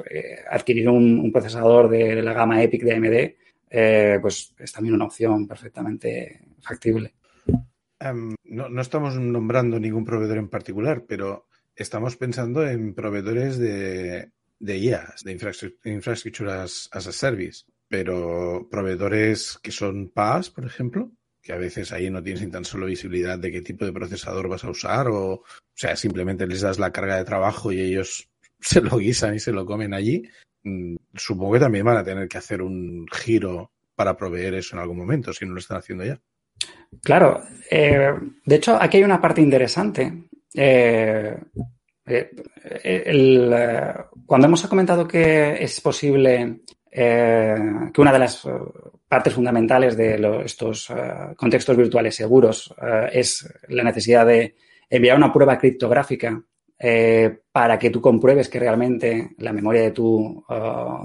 adquirir un, un, procesador de la gama EPIC de AMD, pues es también una opción perfectamente factible. Um, no, no, estamos nombrando ningún proveedor en particular, pero estamos pensando en proveedores de, de IaaS, de infraestructuras as a service, pero proveedores que son PaaS, por ejemplo, que a veces ahí no tienes ni tan solo visibilidad de qué tipo de procesador vas a usar, o, o sea, simplemente les das la carga de trabajo y ellos [LAUGHS] se lo guisan y se lo comen allí. Mm, supongo que también van a tener que hacer un giro para proveer eso en algún momento, si no lo están haciendo ya. Claro, eh, de hecho, aquí hay una parte interesante. Eh, eh, cuando hemos comentado que es posible que una de las partes fundamentales de estos contextos virtuales seguros es la necesidad de enviar una prueba criptográfica para que tú compruebes que realmente la memoria de tu,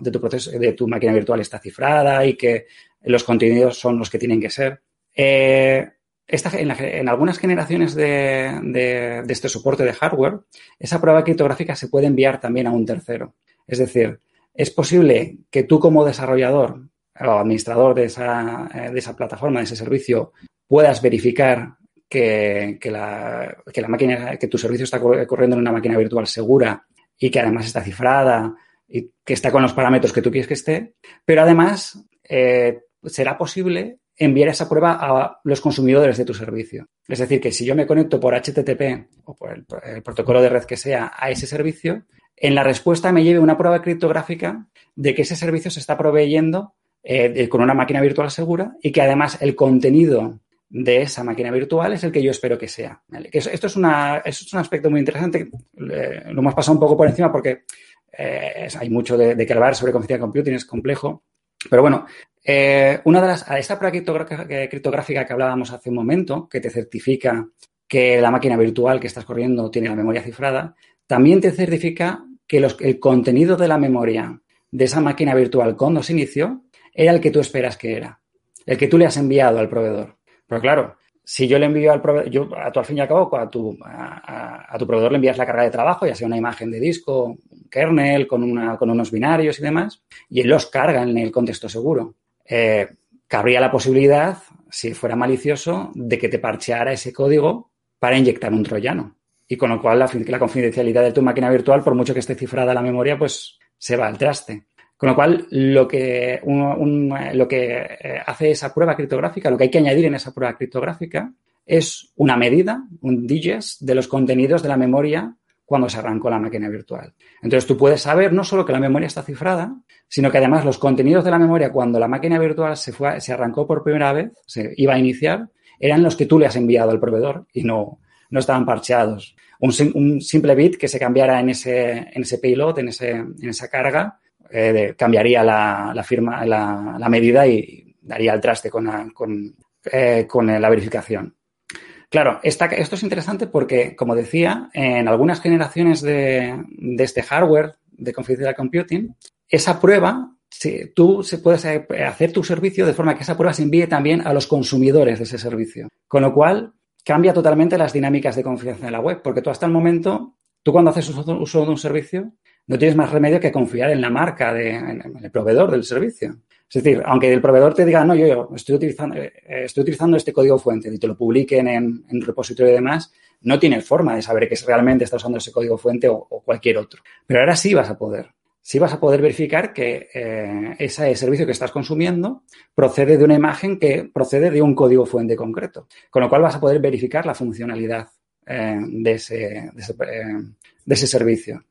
de tu proceso, de tu máquina virtual está cifrada y que los contenidos son los que tienen que ser. Eh, esta, en, algunas generaciones de, de, este soporte de hardware, esa prueba criptográfica se puede enviar también a un tercero. Es decir, es posible que tú como desarrollador o administrador de esa, esa plataforma, de ese servicio, puedas verificar que, la, máquina, que tu servicio está corriendo en una máquina virtual segura y que además está cifrada y que está con los parámetros que tú quieres que esté, pero además eh, será posible enviar esa prueba a los consumidores de tu servicio. Es decir, que si yo me conecto por HTTP o por el, protocolo de red que sea a ese servicio, en la respuesta me lleve una prueba criptográfica de que ese servicio se está proveyendo eh, con una máquina virtual segura y que además el contenido de esa máquina virtual es el que yo espero que sea. esto es, una, un aspecto muy interesante. Eh, lo hemos pasado un poco por encima porque eh, hay mucho de, de que hablar sobre confidencial computing, es complejo. Pero bueno, eh, una de las, a esa prueba criptográfica que hablábamos hace un momento, que te certifica que la máquina virtual que estás corriendo tiene la memoria cifrada, también te certifica que el contenido de la memoria de esa máquina virtual cuando se inició era el que tú esperas que era, el que tú le has enviado al proveedor. Pero claro, si yo le envío al proveedor, yo a tu al fin y al cabo, a tu, a, tu proveedor le envías la carga de trabajo, ya sea una imagen de disco, un kernel, con, una, con unos binarios y demás, y él los carga en el contexto seguro. Eh, cabría la posibilidad, si fuera malicioso, de que te parcheara ese código para inyectar un troyano. Y con lo cual la, confidencialidad de tu máquina virtual, por mucho que esté cifrada la memoria, pues se va al traste. Con lo cual, lo que, lo que eh, hace esa prueba criptográfica, lo que hay que añadir en esa prueba criptográfica, es una medida, un digest, de los contenidos de la memoria cuando se arrancó la máquina virtual. Entonces, tú puedes saber no solo que la memoria está cifrada, sino que además los contenidos de la memoria cuando la máquina virtual se, fue, se arrancó por primera vez, se iba a iniciar, eran los que tú le has enviado al proveedor y no, no estaban parcheados. Un, simple bit que se cambiara en ese, en ese payload, en, ese, en esa carga, eh, cambiaría la, firma, la, medida y daría el traste con la, con, eh, la verificación. Claro, esto es interesante porque, como decía, en algunas generaciones de, este hardware de confidencial computing, esa prueba, tú se puedes hacer tu servicio de forma que esa prueba se envíe también a los consumidores de ese servicio. Con lo cual, cambia totalmente las dinámicas de confianza en la web, porque tú hasta el momento, tú cuando haces uso de un servicio, no tienes más remedio que confiar en la marca, de, en el proveedor del servicio. Es decir, aunque el proveedor te diga, no, yo, estoy, utilizando, eh, estoy utilizando este código fuente y te lo publiquen en, en repositorio y demás, no tienes forma de saber que realmente está usando ese código fuente o, cualquier otro. Pero ahora sí vas a poder. Sí vas a poder verificar que eh, ese servicio que estás consumiendo procede de una imagen que procede de un código fuente concreto. Con lo cual vas a poder verificar la funcionalidad eh, de, ese, de ese servicio.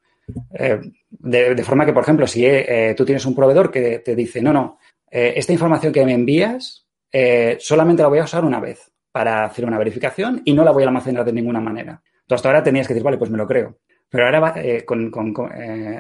Eh, de, forma que, por ejemplo, si eh, tú tienes un proveedor que te dice, no, no, eh, esta información que me envías solamente la voy a usar una vez para hacer una verificación y no la voy a almacenar de ninguna manera. Tú hasta ahora tenías que decir, vale, pues me lo creo. Pero ahora con,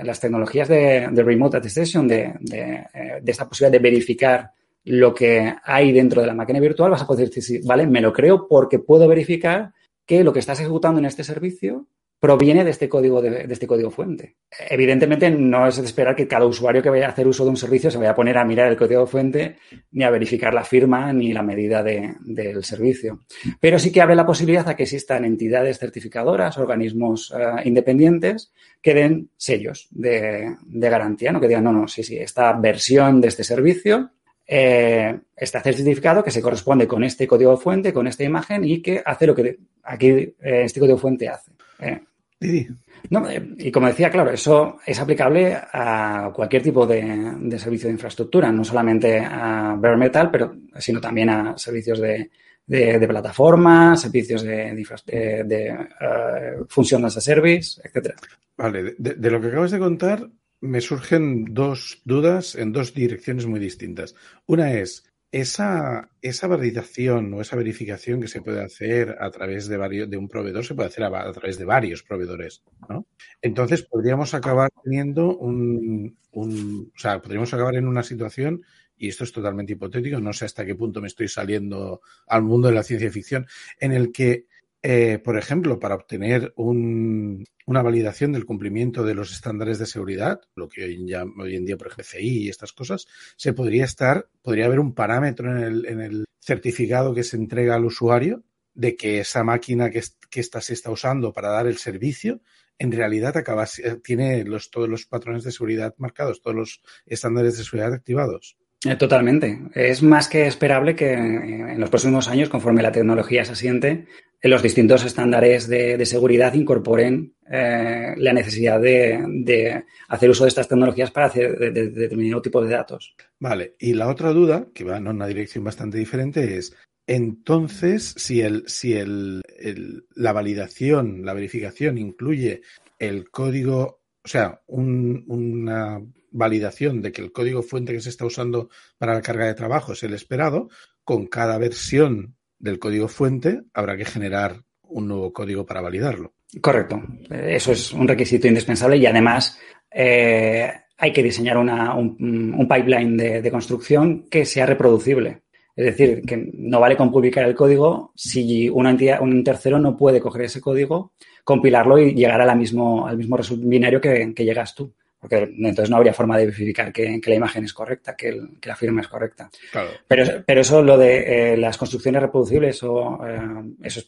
las tecnologías de, remote attestation, de, de, esta posibilidad de verificar lo que hay dentro de la máquina virtual, vas a poder decir, vale, me lo creo porque puedo verificar que lo que estás ejecutando en este servicio proviene de este código de, este código fuente. Evidentemente no es de esperar que cada usuario que vaya a hacer uso de un servicio se vaya a poner a mirar el código fuente ni a verificar la firma ni la medida del servicio. Pero sí que abre la posibilidad a que existan entidades certificadoras, organismos eh, independientes que den sellos de, garantía, ¿no? que digan, no, no, sí, sí, esta versión de este servicio eh, está certificado que se corresponde con este código fuente, con esta imagen y que hace lo que aquí eh, este código fuente hace. Eh, no, eh, y como decía, claro, eso es aplicable a cualquier tipo de, servicio de infraestructura, no solamente a bare metal, pero sino también a servicios de, de, plataforma, servicios de, de uh, función as a service, etcétera. Vale, de, lo que acabas de contar, me surgen dos dudas en dos direcciones muy distintas. Una es, esa, esa validación o esa verificación que se puede hacer a través de, varios, de un proveedor se puede hacer a, través de varios proveedores, ¿no? Entonces podríamos acabar teniendo un, un, o sea, podríamos acabar en una situación y esto es totalmente hipotético, no sé hasta qué punto me estoy saliendo al mundo de la ciencia ficción, en el que eh, por ejemplo, para obtener una validación del cumplimiento de los estándares de seguridad, lo que hoy, en día, por ejemplo, y estas cosas, se podría estar, podría haber un parámetro en el, certificado que se entrega al usuario de que esa máquina que, que se está usando para dar el servicio en realidad acaba, tiene los, todos los patrones de seguridad marcados, todos los estándares de seguridad activados. Eh, totalmente. Es más que esperable que en los próximos años, conforme la tecnología se asiente, los distintos estándares de, seguridad incorporen eh, la necesidad de, hacer uso de estas tecnologías para hacer determinado tipo de datos. Vale, y la otra duda, que va en una dirección bastante diferente, es entonces si el, si el, la validación, la verificación incluye el código, o sea, una validación de que el código fuente que se está usando para la carga de trabajo es el esperado, con cada versión del código fuente habrá que generar un nuevo código para validarlo. Correcto. Eso es un requisito indispensable y además eh, hay que diseñar un, pipeline de, construcción que sea reproducible. Es decir, que no vale con publicar el código si una entidad, un tercero no puede coger ese código, compilarlo y llegar a la mismo, al mismo binario que, llegas tú. Porque entonces no habría forma de verificar que, la imagen es correcta, que, la firma es correcta. Pero, pero eso, lo de eh, las construcciones reproducibles, o, eh, eso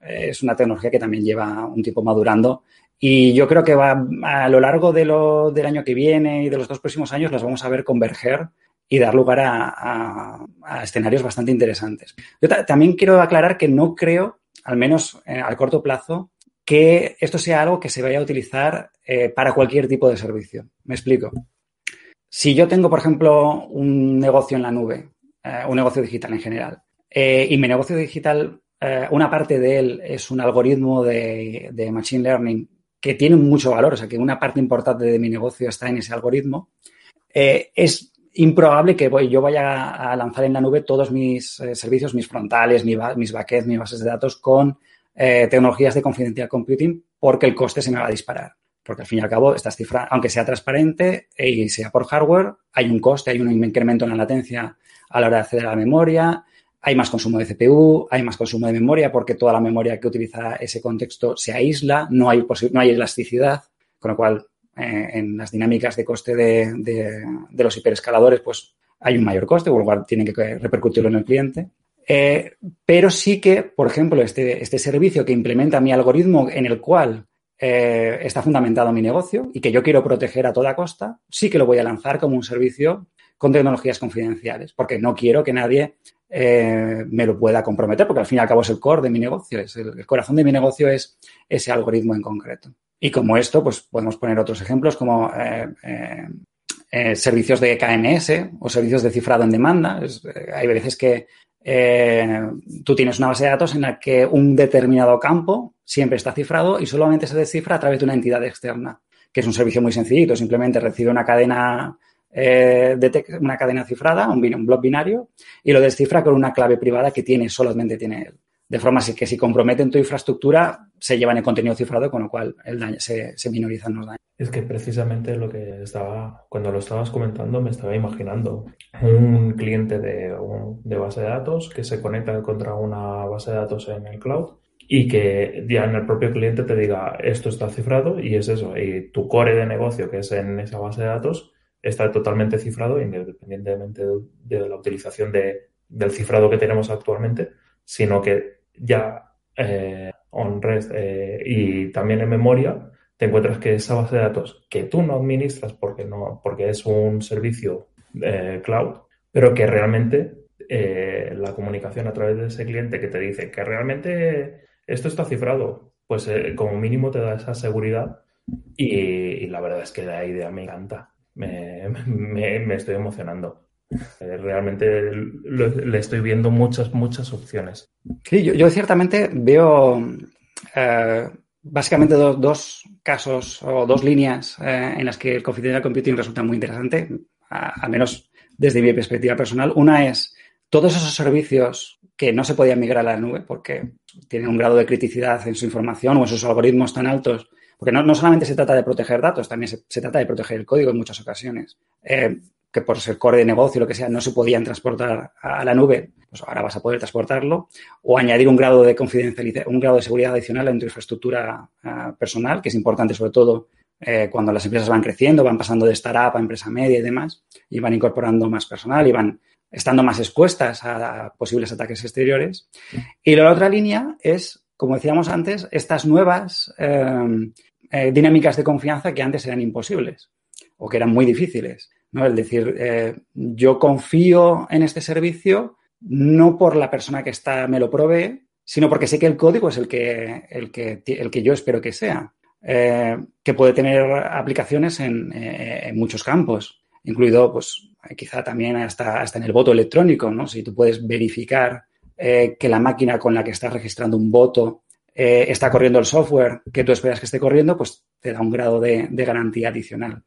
es, una tecnología que también lleva un tiempo madurando y yo creo que va a lo largo de lo, del año que viene y de los dos próximos años las vamos a ver converger y dar lugar a, escenarios bastante interesantes. Yo también quiero aclarar que no creo, al menos eh, al corto plazo, que esto sea algo que se vaya a utilizar eh, para cualquier tipo de servicio. Me explico. Si yo tengo, por ejemplo, un negocio en la nube, eh, un negocio digital en general, y mi negocio digital, una parte de él es un algoritmo de, Machine Learning que tiene mucho valor, o sea, que una parte importante de mi negocio está en ese algoritmo, es improbable que yo vaya a lanzar en la nube todos mis eh, servicios, mis frontales, mis backends, mis bases de datos con eh, tecnologías de confidencial computing porque el coste se me va a disparar. Porque al fin y al cabo, estas cifras, aunque sea transparente y sea por hardware, hay un coste, hay un incremento en la latencia a la hora de acceder a la memoria, hay más consumo de CPU, hay más consumo de memoria porque toda la memoria que utiliza ese contexto se aísla, no hay, no hay elasticidad, con lo cual eh, en las dinámicas de coste de, los hiperescaladores, pues hay un mayor coste, por lo cual tienen que repercutirlo en el cliente. Eh, pero sí que, por ejemplo, este, este, servicio que implementa mi algoritmo en el cual eh, está fundamentado mi negocio y que yo quiero proteger a toda costa, sí que lo voy a lanzar como un servicio con tecnologías confidenciales, porque no quiero que nadie me lo pueda comprometer, porque al fin y al cabo es el core de mi negocio, es el corazón de mi negocio es ese algoritmo en concreto. Y como esto, pues podemos poner otros ejemplos como eh, eh, eh, servicios de KNS o servicios de cifrado en demanda. hay veces que tú tienes una base de datos en la que un determinado campo siempre está cifrado y solamente se descifra a través de una entidad externa, que es un servicio muy sencillito. Simplemente recibe una cadena de una cadena cifrada, un, un binario, y lo descifra con una clave privada que tiene solamente tiene él de forma que si comprometen tu infraestructura, se llevan el contenido cifrado, con lo cual el daño, se, se minorizan los daños. Es que precisamente lo que estaba, cuando lo estabas comentando, me estaba imaginando un cliente de, de base de datos que se conecta contra una base de datos en el cloud y que ya en el propio cliente te diga esto está cifrado y es eso. Y tu core de negocio que es en esa base de datos está totalmente cifrado independientemente de, la utilización de, del cifrado que tenemos actualmente, sino que ya eh, on rest eh, y también en memoria, te encuentras que esa base de datos que tú no administras porque, no, porque es un servicio eh, cloud, pero que realmente la comunicación a través de ese cliente que te dice que realmente esto está cifrado, pues como mínimo te da esa seguridad y, la verdad es que la idea me encanta, [LAUGHS] me, me estoy emocionando. Eh, realmente le estoy viendo muchas, muchas opciones. Sí, yo, ciertamente veo eh, básicamente dos casos o dos líneas eh, en las que el confidential computing resulta muy interesante, al menos desde mi perspectiva personal. Una es todos esos servicios que no se podían migrar a la nube porque tienen un grado de criticidad en su información o en sus algoritmos tan altos porque no, solamente se trata de proteger datos, también se, trata de proteger el código en muchas ocasiones que por ser core de negocio, lo que sea, no se podían transportar a la nube, pues ahora vas a poder transportarlo, o añadir un grado de confidencialidad, un grado de seguridad adicional en tu infraestructura ah, personal, que es importante sobre todo eh, cuando las empresas van creciendo, van pasando de startup a empresa media y demás, y van incorporando más personal y van estando más expuestas a, posibles ataques exteriores. Y la otra línea es, como decíamos antes, estas nuevas eh, eh, dinámicas de confianza que antes eran imposibles o que eran muy difíciles. ¿No? Es decir, eh, yo confío en este servicio no por la persona que está me lo provee, sino porque sé que el código es el que, el que, el que yo espero que sea, eh, que puede tener aplicaciones en, eh, en, muchos campos, incluido, pues, quizá también hasta, hasta en el voto electrónico, ¿no? Si tú puedes verificar que la máquina con la que estás registrando un voto eh, está corriendo el software que tú esperas que esté corriendo, pues te da un grado de, garantía adicional.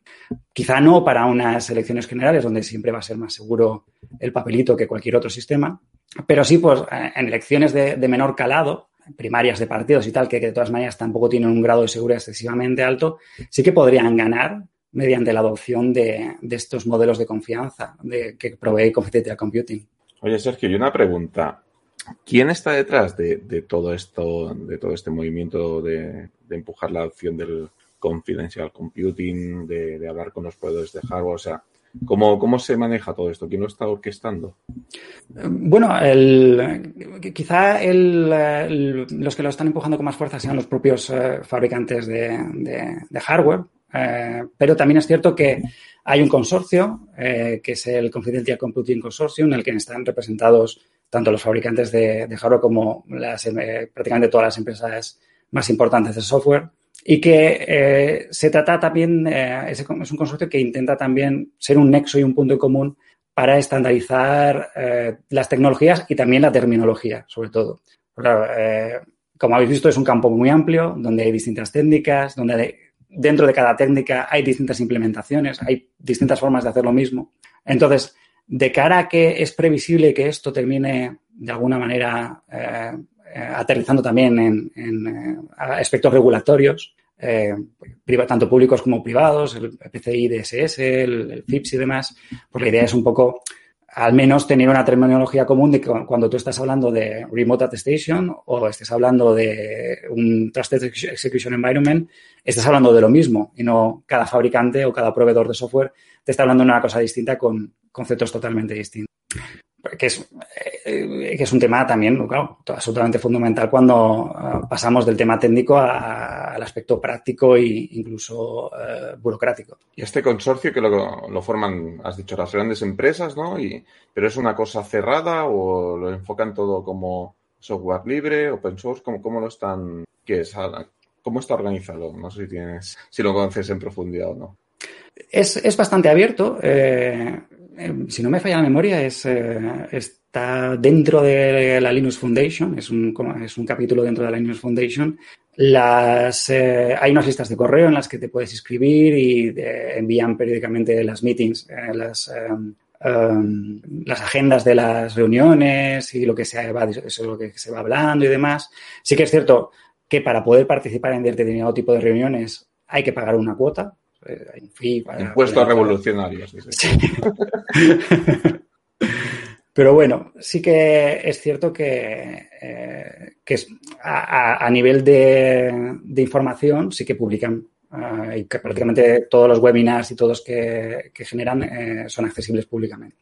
Quizá no para unas elecciones generales donde siempre va a ser más seguro el papelito que cualquier otro sistema, pero sí pues eh, en elecciones de, menor calado, primarias de partidos y tal, que, de todas maneras tampoco tienen un grado de seguridad excesivamente alto, sí que podrían ganar mediante la adopción de, estos modelos de confianza de, que provee Confidential Computing. Oye, Sergio, y una pregunta. ¿Quién está detrás de, todo esto, de todo este movimiento de, empujar la adopción del, confidential computing, de, hablar con los proveedores de hardware, o sea, ¿Cómo, ¿Cómo, se maneja todo esto? ¿Quién lo está orquestando? Bueno, el, quizá los que lo están empujando con más fuerza sean los propios eh, fabricantes de, hardware, eh, pero también es cierto que hay un consorcio, eh, que es el Confidential Computing Consortium, en el que están representados tanto los fabricantes de, hardware como las, prácticamente todas las empresas más importantes de software y que eh, se trata también, eh, es, un consorcio que intenta también ser un nexo y un punto común para estandarizar eh, las tecnologías y también la terminología, sobre todo. como habéis visto, es un campo muy amplio donde hay distintas técnicas, donde dentro de cada técnica hay distintas implementaciones, hay distintas formas de hacer lo mismo. Entonces, de cara a que es previsible que esto termine de alguna manera eh, aterrizando también en, eh, aspectos regulatorios, eh, tanto públicos como privados, el PCI DSS, el, el, FIPS y demás, pues la idea es un poco al menos tener una terminología común de que cuando tú estás hablando de Remote Attestation o estés hablando de un Trusted Execution Environment, estás hablando de lo mismo y no cada fabricante o cada proveedor de software te está hablando de una cosa distinta con conceptos totalmente distintos que es, eh, que es un tema también, claro, absolutamente fundamental cuando eh, pasamos del tema técnico al aspecto práctico e incluso eh, burocrático. Y este consorcio que lo, forman, has dicho, las grandes empresas, ¿no? Y, ¿Pero es una cosa cerrada o lo enfocan todo como software libre, open source? ¿Cómo, cómo lo están? ¿Qué es? ¿Cómo está organizado? No sé si tienes, si lo conoces en profundidad o no. Es, es bastante abierto. Eh, eh, si no me falla la memoria, es, eh, está dentro de la Linux Foundation, es un, es un capítulo dentro de la Linux Foundation. Las, eh, hay unas listas de correo en las que te puedes inscribir y envían periódicamente las meetings, las, em, las agendas de las reuniones y lo que, se va, eso lo que se va hablando y demás. Sí que es cierto que para poder participar en determinado tipo de reuniones hay que pagar una cuota, Impuestos revolucionarios. [LAUGHS] Pero bueno, sí que es cierto que, eh, que a, nivel de, información sí que publican eh, y que prácticamente todos los webinars y todos que, que generan eh, son accesibles públicamente.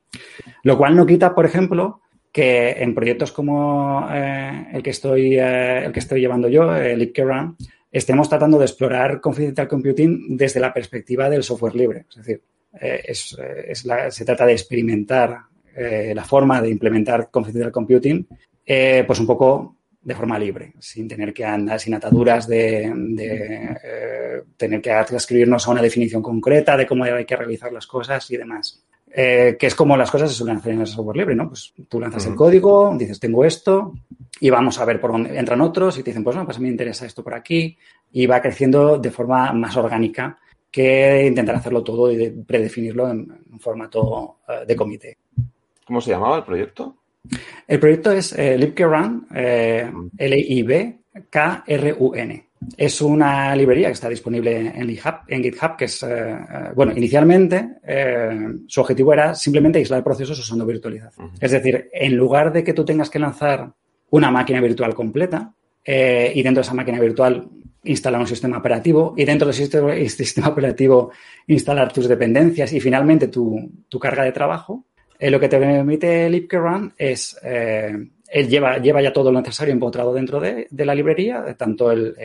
Lo cual no quita, por ejemplo, que en proyectos como el, que estoy, el que estoy llevando yo, el IPKERAN, estemos tratando de explorar Confidential Computing desde la perspectiva del software libre. Es decir, eh, eh, se trata de experimentar eh, la forma de implementar Confidential Computing, pues un poco de forma libre, sin tener que andar, sin ataduras de, tener que escribirnos a una definición concreta de cómo hay que realizar las cosas y demás. Que es como las cosas se suelen hacer en el software libre, ¿no? Pues tú lanzas el código, dices, tengo esto, y vamos a ver por dónde entran otros y te dicen, pues no, pues a mí me interesa esto por aquí y va creciendo de forma más orgánica que intentar hacerlo todo y predefinirlo en un formato eh, de comité. ¿Cómo se llamaba el proyecto? El proyecto es eh, LibKRun, eh, L-I-B-K-R-U-N. Es una librería que está disponible en GitHub, en GitHub que es, bueno, inicialmente su objetivo era simplemente aislar procesos usando virtualización. Es decir, en lugar de que tú tengas que lanzar una máquina virtual completa eh, y dentro de esa máquina virtual instalar un sistema operativo y dentro del [LAUGHS] este sistema, operativo instalar tus dependencias y finalmente tu, carga de trabajo, eh, lo que te permite LibKeRun es, eh, él lleva, lleva ya todo lo necesario empotrado dentro de, la librería, tanto el,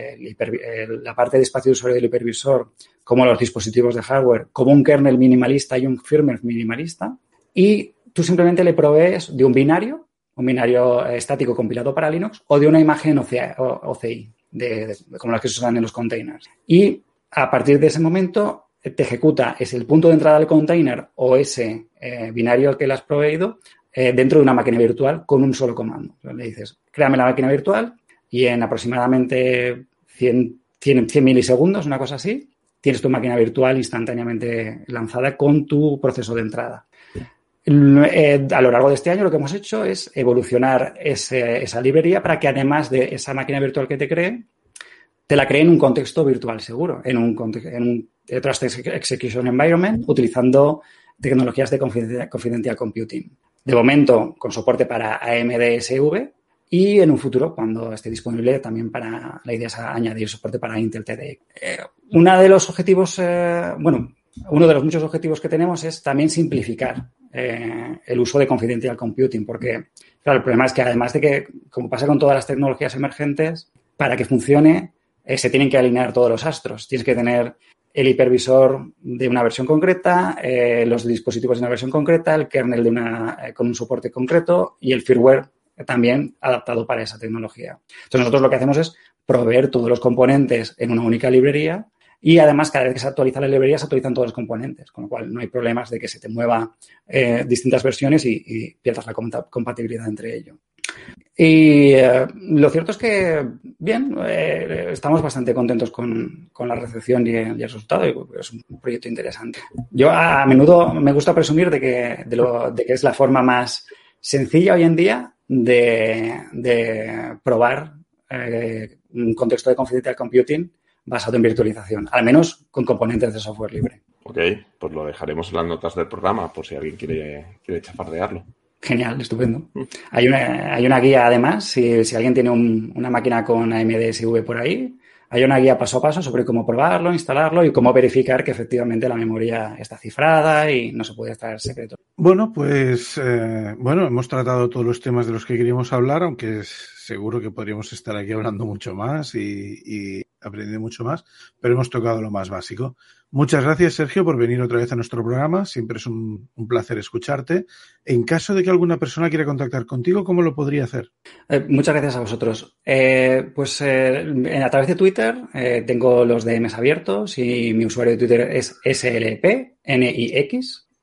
la parte de espacio de usuario del hipervisor como los dispositivos de hardware, como un kernel minimalista y un firmware minimalista. Y tú simplemente le provees de un binario un binario estático compilado para Linux o de una imagen OCI, de, como las que se usan en los containers. Y a partir de ese momento te ejecuta es el punto de entrada del container o ese eh, binario que le has proveído eh, dentro de una máquina virtual con un solo comando. le dices, créame la máquina virtual y en aproximadamente 100, 100, 100 milisegundos, una cosa así, tienes tu máquina virtual instantáneamente lanzada con tu proceso de entrada. Eh, a lo largo de este año lo que hemos hecho es evolucionar esa librería para que además de esa máquina virtual que te cree, te la cree en un contexto virtual seguro, en un, en un Trusted Execution Environment, utilizando tecnologías de confidencial computing. De momento, con soporte para AMD SV y en un futuro, cuando esté disponible, también para la idea es añadir soporte para Intel TDI. Eh, uno de los objetivos, eh, bueno, uno de los muchos objetivos que tenemos es también simplificar eh, el uso de Confidential Computing, porque, claro, el problema es que además de que, como pasa con todas las tecnologías emergentes, para que funcione, se tienen que alinear todos los astros. Tienes que tener el hipervisor de una versión concreta, los dispositivos de una versión concreta, el kernel de una, con un soporte concreto y el firmware también adaptado para esa tecnología. Entonces, nosotros lo que hacemos es proveer todos los componentes en una única librería y además, cada vez que se actualiza la librería, se actualizan todos los componentes, con lo cual no hay problemas de que se te mueva eh, distintas versiones y, pierdas la compatibilidad entre ellos. Y eh, lo cierto es que, bien, eh, estamos bastante contentos con, la recepción y, el resultado. es un proyecto interesante. Yo a, menudo me gusta presumir de que, de, lo, de que es la forma más sencilla hoy en día de, probar eh, un contexto de confidential computing basado en virtualización, al menos con componentes de software libre. Ok, pues lo dejaremos en las notas del programa por si alguien quiere, quiere chafardearlo. Genial, estupendo. Mm. Hay una, hay una guía además, si, si alguien tiene una máquina con AMD por ahí, hay una guía paso a paso sobre cómo probarlo, instalarlo y cómo verificar que efectivamente la memoria está cifrada y no se puede estar secreto. Bueno, pues eh, bueno, hemos tratado todos los temas de los que queríamos hablar, aunque seguro que podríamos estar aquí hablando mucho más y, y aprendiendo mucho más, pero hemos tocado lo más básico. Muchas gracias, Sergio, por venir otra vez a nuestro programa. Siempre es un, placer escucharte. En caso de que alguna persona quiera contactar contigo, ¿cómo lo podría hacer? Eh, muchas gracias a vosotros. Eh, pues eh, a través de Twitter tengo los DMs abiertos y mi usuario de Twitter es SLPNIX.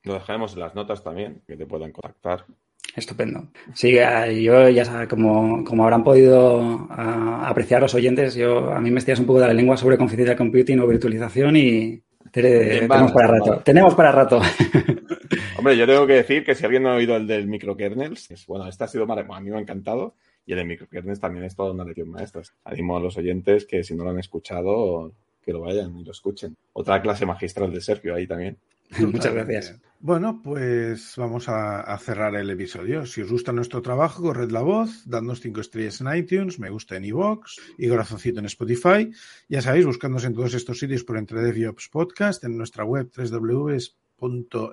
Lo dejaremos en las notas también, que te puedan contactar. Estupendo. Sí, yo ya sabes, como, como habrán podido apreciar los oyentes, yo a mí me estiras un poco de la lengua sobre confidencial computing o virtualización y, tenemos para rato. Tenemos para rato. Hombre, yo tengo que decir que si alguien no ha oído el del microkernels, bueno, este ha sido a mí me ha encantado. Y el de microkernels también es toda una lección maestra. Animo a los oyentes que si no lo han escuchado, que lo vayan y lo escuchen. Otra clase magistral de Sergio ahí también. [LAUGHS] Muchas gracias. Bueno, pues vamos a, cerrar el episodio. Si os gusta nuestro trabajo, corred la voz, dadnos cinco estrellas en iTunes, me gusta en iVoox y corazoncito en Spotify. Ya sabéis, buscándonos en todos estos sitios por Entre DevOps Podcast, en nuestra web www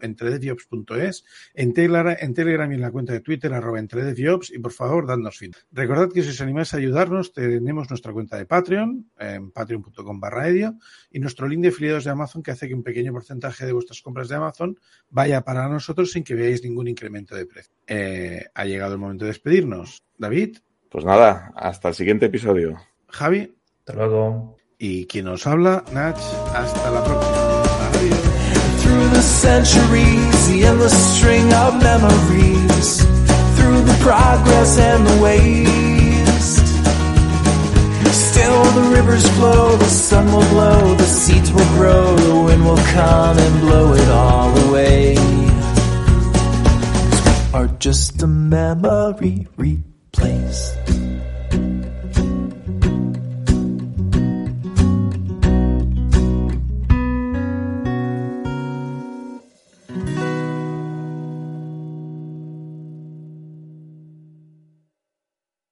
entredeviops.es, en, Telegram, en Telegram y en la cuenta de Twitter, arroba entredeviops, y por favor, dadnos feedback. Recordad que si os animáis a ayudarnos, tenemos nuestra cuenta de Patreon, en patreon.com barra edio, y nuestro link de afiliados de Amazon que hace que un pequeño porcentaje de vuestras compras de Amazon vaya para nosotros sin que veáis ningún incremento de precio. Eh, ha llegado el momento de despedirnos. David. Pues nada, hasta el siguiente episodio. Javi. Hasta luego. Y quien nos habla, Nach, hasta la próxima. The centuries, the endless string of memories, through the progress and the waste. Still the rivers flow, the sun will blow, the seeds will grow, the wind will come and blow it all away. Are just a memory replaced.